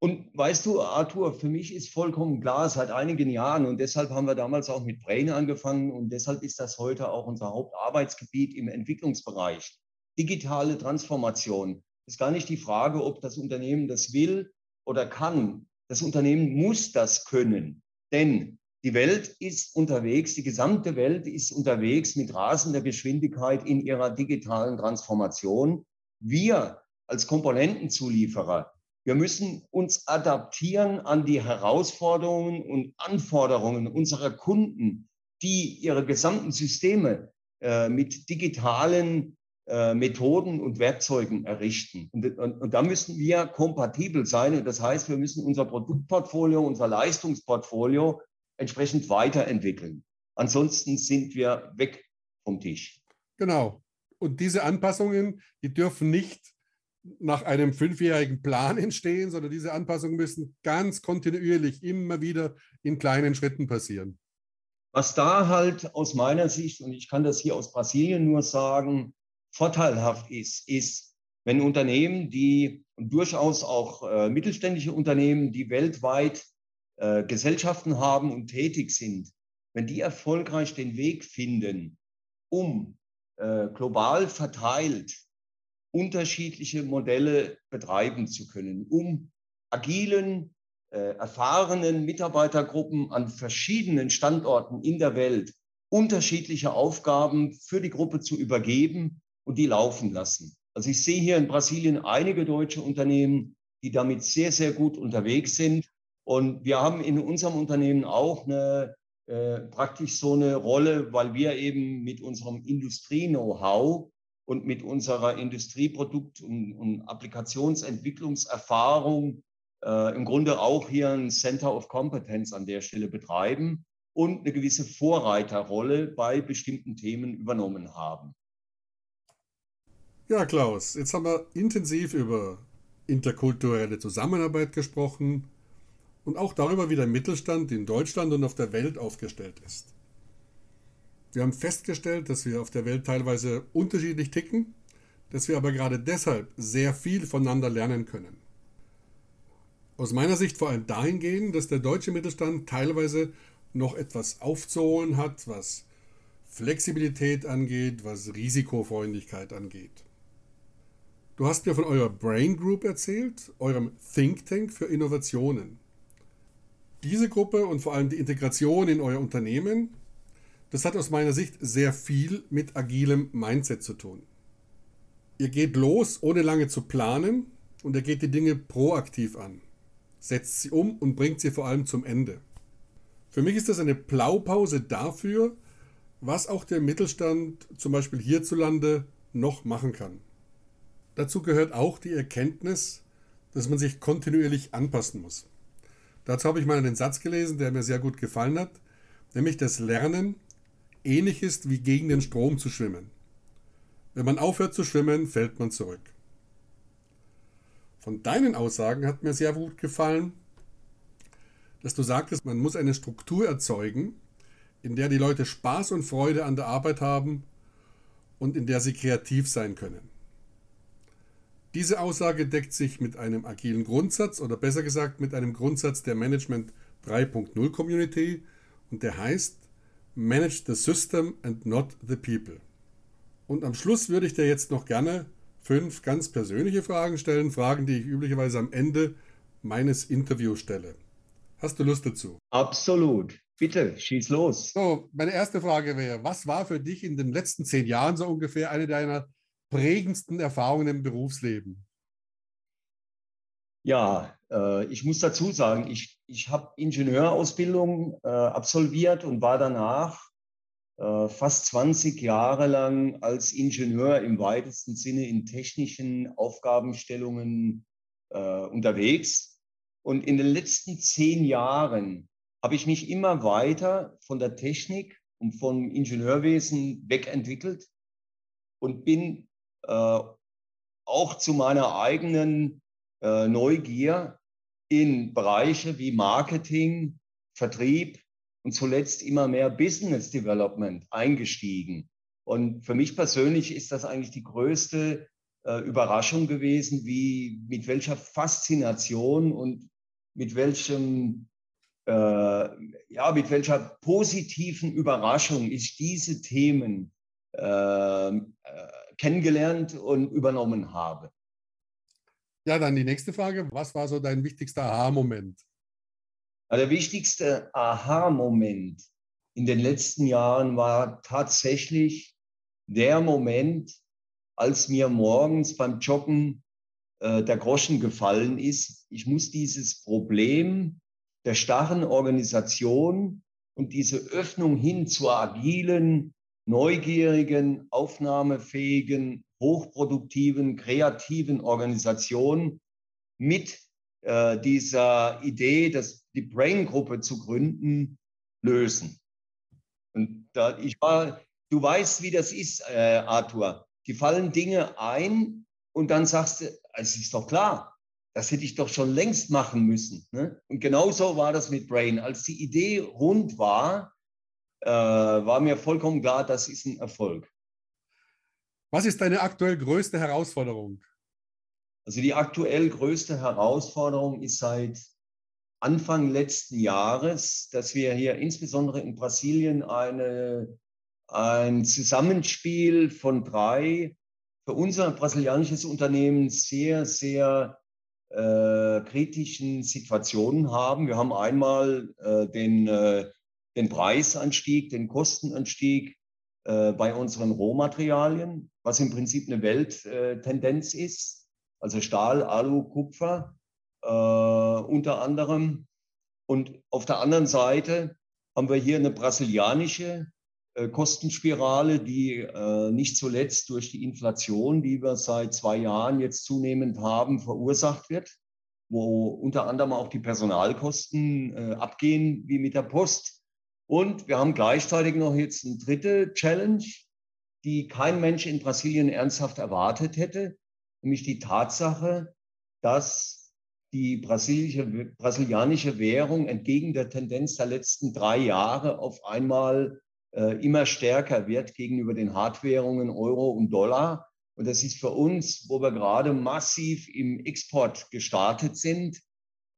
Und weißt du, Arthur, für mich ist vollkommen klar, seit einigen Jahren, und deshalb haben wir damals auch mit Brain angefangen und deshalb ist das heute auch unser Hauptarbeitsgebiet im Entwicklungsbereich. Digitale Transformation ist gar nicht die Frage, ob das Unternehmen das will oder kann. Das Unternehmen muss das können, denn die Welt ist unterwegs, die gesamte Welt ist unterwegs mit rasender Geschwindigkeit in ihrer digitalen Transformation. Wir als Komponentenzulieferer, wir müssen uns adaptieren an die Herausforderungen und Anforderungen unserer Kunden, die ihre gesamten Systeme äh, mit digitalen äh, Methoden und Werkzeugen errichten. Und, und, und, da müssen wir kompatibel sein. Und das heißt, wir müssen unser Produktportfolio, unser Leistungsportfolio entsprechend weiterentwickeln. Ansonsten sind wir weg vom Tisch. Genau. Und diese Anpassungen, die dürfen nicht nach einem fünfjährigen Plan entstehen, sondern diese Anpassungen müssen ganz kontinuierlich immer wieder in kleinen Schritten passieren. Was da halt aus meiner Sicht, und ich kann das hier aus Brasilien nur sagen, vorteilhaft ist, ist, wenn Unternehmen, die durchaus auch äh, mittelständische Unternehmen, die weltweit äh, Gesellschaften haben und tätig sind, wenn die erfolgreich den Weg finden, um äh, global verteilt unterschiedliche Modelle betreiben zu können, um agilen, äh, erfahrenen Mitarbeitergruppen an verschiedenen Standorten in der Welt unterschiedliche Aufgaben für die Gruppe zu übergeben und die laufen lassen. Also ich sehe hier in Brasilien einige deutsche Unternehmen, die damit sehr, sehr gut unterwegs sind. Und wir haben in unserem Unternehmen auch eine, äh, praktisch so eine Rolle, weil wir eben mit unserem Industrie-Know-how und mit unserer Industrieprodukt- und, und Applikationsentwicklungserfahrung äh, im Grunde auch hier ein Center of Competence an der Stelle betreiben und eine gewisse Vorreiterrolle bei bestimmten Themen übernommen haben. Ja, Klaus, jetzt haben wir intensiv über interkulturelle Zusammenarbeit gesprochen und auch darüber, wie der Mittelstand in Deutschland und auf der Welt aufgestellt ist. Wir haben festgestellt, dass wir auf der Welt teilweise unterschiedlich ticken, dass wir aber gerade deshalb sehr viel voneinander lernen können. Aus meiner Sicht vor allem dahingehend, dass der deutsche Mittelstand teilweise noch etwas aufzuholen hat, was Flexibilität angeht, was Risikofreundlichkeit angeht. Du hast mir von eurer Brain Group erzählt, eurem Think Tank für Innovationen. Diese Gruppe und vor allem die Integration in euer Unternehmen, das hat aus meiner Sicht sehr viel mit agilem Mindset zu tun. Ihr geht los, ohne lange zu planen und ihr geht die Dinge proaktiv an, setzt sie um und bringt sie vor allem zum Ende. Für mich ist das eine Blaupause dafür, was auch der Mittelstand zum Beispiel hierzulande noch machen kann. Dazu gehört auch die Erkenntnis, dass man sich kontinuierlich anpassen muss. Dazu habe ich mal einen Satz gelesen, der mir sehr gut gefallen hat, nämlich dass Lernen ähnlich ist wie gegen den Strom zu schwimmen. Wenn man aufhört zu schwimmen, fällt man zurück. Von deinen Aussagen hat mir sehr gut gefallen, dass du sagtest, man muss eine Struktur erzeugen, in der die Leute Spaß und Freude an der Arbeit haben und in der sie kreativ sein können. Diese Aussage deckt sich mit einem agilen Grundsatz oder besser gesagt mit einem Grundsatz der Management 3.0 Community und der heißt Manage the System and not the People. Und am Schluss würde ich dir jetzt noch gerne fünf ganz persönliche Fragen stellen, Fragen, die ich üblicherweise am Ende meines Interviews stelle. Hast du Lust dazu? Absolut. Bitte, schieß los. So, meine erste Frage wäre, was war für dich in den letzten zehn Jahren so ungefähr eine deiner prägendsten Erfahrungen im Berufsleben? Ja, äh, ich muss dazu sagen, ich, ich habe Ingenieurausbildung äh, absolviert und war danach äh, fast 20 Jahre lang als Ingenieur im weitesten Sinne in technischen Aufgabenstellungen äh, unterwegs. Und in den letzten zehn Jahren habe ich mich immer weiter von der Technik und vom Ingenieurwesen wegentwickelt und bin äh, auch zu meiner eigenen äh, Neugier in Bereiche wie Marketing, Vertrieb und zuletzt immer mehr Business Development eingestiegen. Und für mich persönlich ist das eigentlich die größte äh, Überraschung gewesen, wie mit welcher Faszination und mit welchem äh, ja mit welcher positiven Überraschung ich diese Themen äh, äh kennengelernt und übernommen habe. Ja, dann die nächste Frage. Was war so dein wichtigster Aha-Moment? Der wichtigste Aha-Moment in den letzten Jahren war tatsächlich der Moment, als mir morgens beim Joggen äh, der Groschen gefallen ist. Ich muss dieses Problem der starren Organisation und diese Öffnung hin zur agilen, neugierigen, aufnahmefähigen, hochproduktiven, kreativen Organisation mit äh, dieser Idee, dass die Brain-Gruppe zu gründen, lösen. Und da ich war, du weißt, wie das ist, äh, Arthur. Die fallen Dinge ein und dann sagst du, es ist doch klar, das hätte ich doch schon längst machen müssen. Ne? Und genauso war das mit Brain. Als die Idee rund war, äh, war mir vollkommen klar, das ist ein Erfolg. Was ist deine aktuell größte Herausforderung? Also die aktuell größte Herausforderung ist seit Anfang letzten Jahres, dass wir hier insbesondere in Brasilien eine, ein Zusammenspiel von drei für unser brasilianisches Unternehmen sehr, sehr äh, kritischen Situationen haben. Wir haben einmal äh, den, äh, den Preisanstieg, den Kostenanstieg äh, bei unseren Rohmaterialien, was im Prinzip eine Welttendenz ist, also Stahl, Alu, Kupfer äh, unter anderem. Und auf der anderen Seite haben wir hier eine brasilianische äh, Kostenspirale, die äh, nicht zuletzt durch die Inflation, die wir seit zwei Jahren jetzt zunehmend haben, verursacht wird, wo unter anderem auch die Personalkosten äh, abgehen wie mit der Post. Und wir haben gleichzeitig noch jetzt eine dritte Challenge, die kein Mensch in Brasilien ernsthaft erwartet hätte, nämlich die Tatsache, dass die brasilianische Währung entgegen der Tendenz der letzten drei Jahre auf einmal äh, immer stärker wird gegenüber den Hardwährungen Euro und Dollar. Und das ist für uns, wo wir gerade massiv im Export gestartet sind,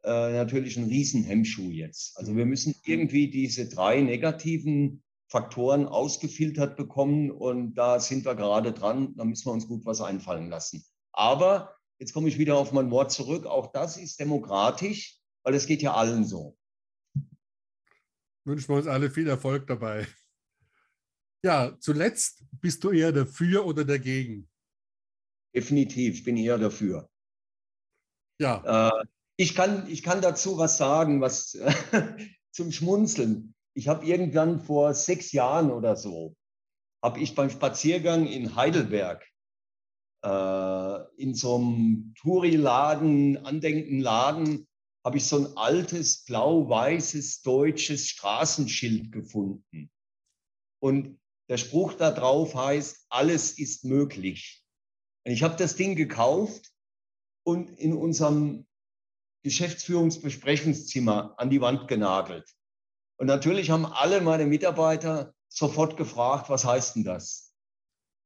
äh, natürlich ein Riesenhemmschuh jetzt. Also wir müssen irgendwie diese drei negativen Faktoren ausgefiltert bekommen und da sind wir gerade dran. Da müssen wir uns gut was einfallen lassen. Aber jetzt komme ich wieder auf mein Wort zurück. Auch das ist demokratisch, weil es geht ja allen so. Wünschen wir uns alle viel Erfolg dabei. Ja, zuletzt bist du eher dafür oder dagegen? Definitiv, ich bin eher dafür. Ja. Äh, ich, kann, ich kann dazu was sagen, was zum Schmunzeln. Ich habe irgendwann vor sechs Jahren oder so, habe ich beim Spaziergang in Heidelberg äh, in so einem Touri-Laden, Andenkenladen, habe ich so ein altes blau-weißes deutsches Straßenschild gefunden. Und der Spruch da drauf heißt, alles ist möglich. Und ich habe das Ding gekauft und in unserem Geschäftsführungsbesprechungszimmer an die Wand genagelt. Und natürlich haben alle meine Mitarbeiter sofort gefragt, was heißt denn das?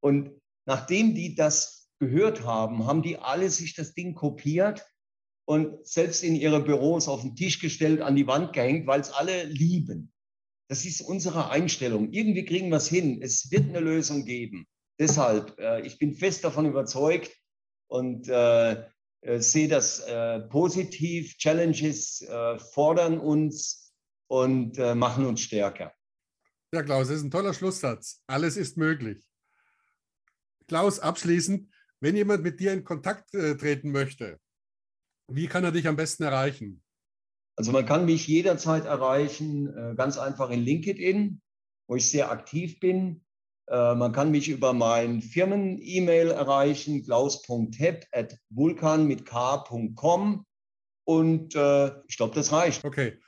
Und nachdem die das gehört haben, haben die alle sich das Ding kopiert und selbst in ihre Büros auf den Tisch gestellt, an die Wand gehängt, weil es alle lieben. Das ist unsere Einstellung. Irgendwie kriegen wir es hin. Es wird eine Lösung geben. Deshalb, äh, ich bin fest davon überzeugt und äh, sehe das äh, positiv. Challenges äh, fordern uns und äh, machen uns stärker. Ja, Klaus, das ist ein toller Schlusssatz. Alles ist möglich. Klaus, abschließend, wenn jemand mit dir in Kontakt treten möchte, wie kann er dich am besten erreichen? Also man kann mich jederzeit erreichen, äh, ganz einfach in LinkedIn, wo ich sehr aktiv bin. Äh, man kann mich über mein Firmen-E-Mail erreichen, klaus.hepp at vulkan mit k.com. Und äh, ich glaube, das reicht. Okay.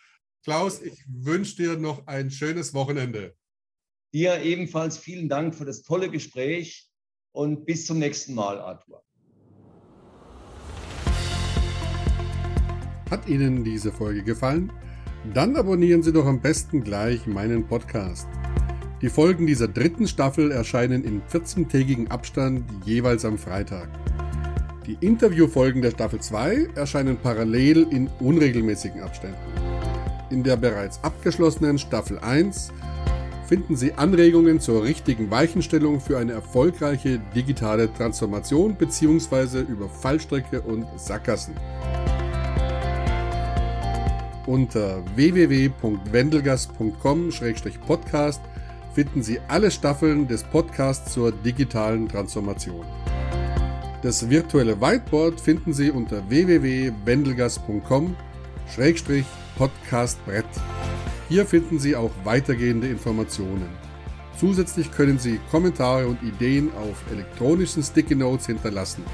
Klaus, ich wünsche dir noch ein schönes Wochenende. Dir ebenfalls vielen Dank für das tolle Gespräch und bis zum nächsten Mal, Arthur. Hat Ihnen diese Folge gefallen? Dann abonnieren Sie doch am besten gleich meinen Podcast. Die Folgen dieser dritten Staffel erscheinen in 14-tägigen Abstand jeweils am Freitag. Die Interviewfolgen der Staffel 2 erscheinen parallel in unregelmäßigen Abständen. In der bereits abgeschlossenen Staffel 1 finden Sie Anregungen zur richtigen Weichenstellung für eine erfolgreiche digitale Transformation bzw. über Fallstrecke und Sackgassen. Unter www.wendelgas.com-podcast finden Sie alle Staffeln des Podcasts zur digitalen Transformation. Das virtuelle Whiteboard finden Sie unter www.wendelgas.com-podcastbrett. Hier finden Sie auch weitergehende Informationen. Zusätzlich können Sie Kommentare und Ideen auf elektronischen Sticky Notes hinterlassen.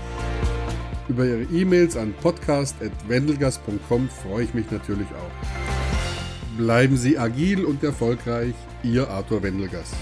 Über Ihre E-Mails an podcast.wendelgas.com freue ich mich natürlich auch. Bleiben Sie agil und erfolgreich, Ihr Arthur Wendelgas.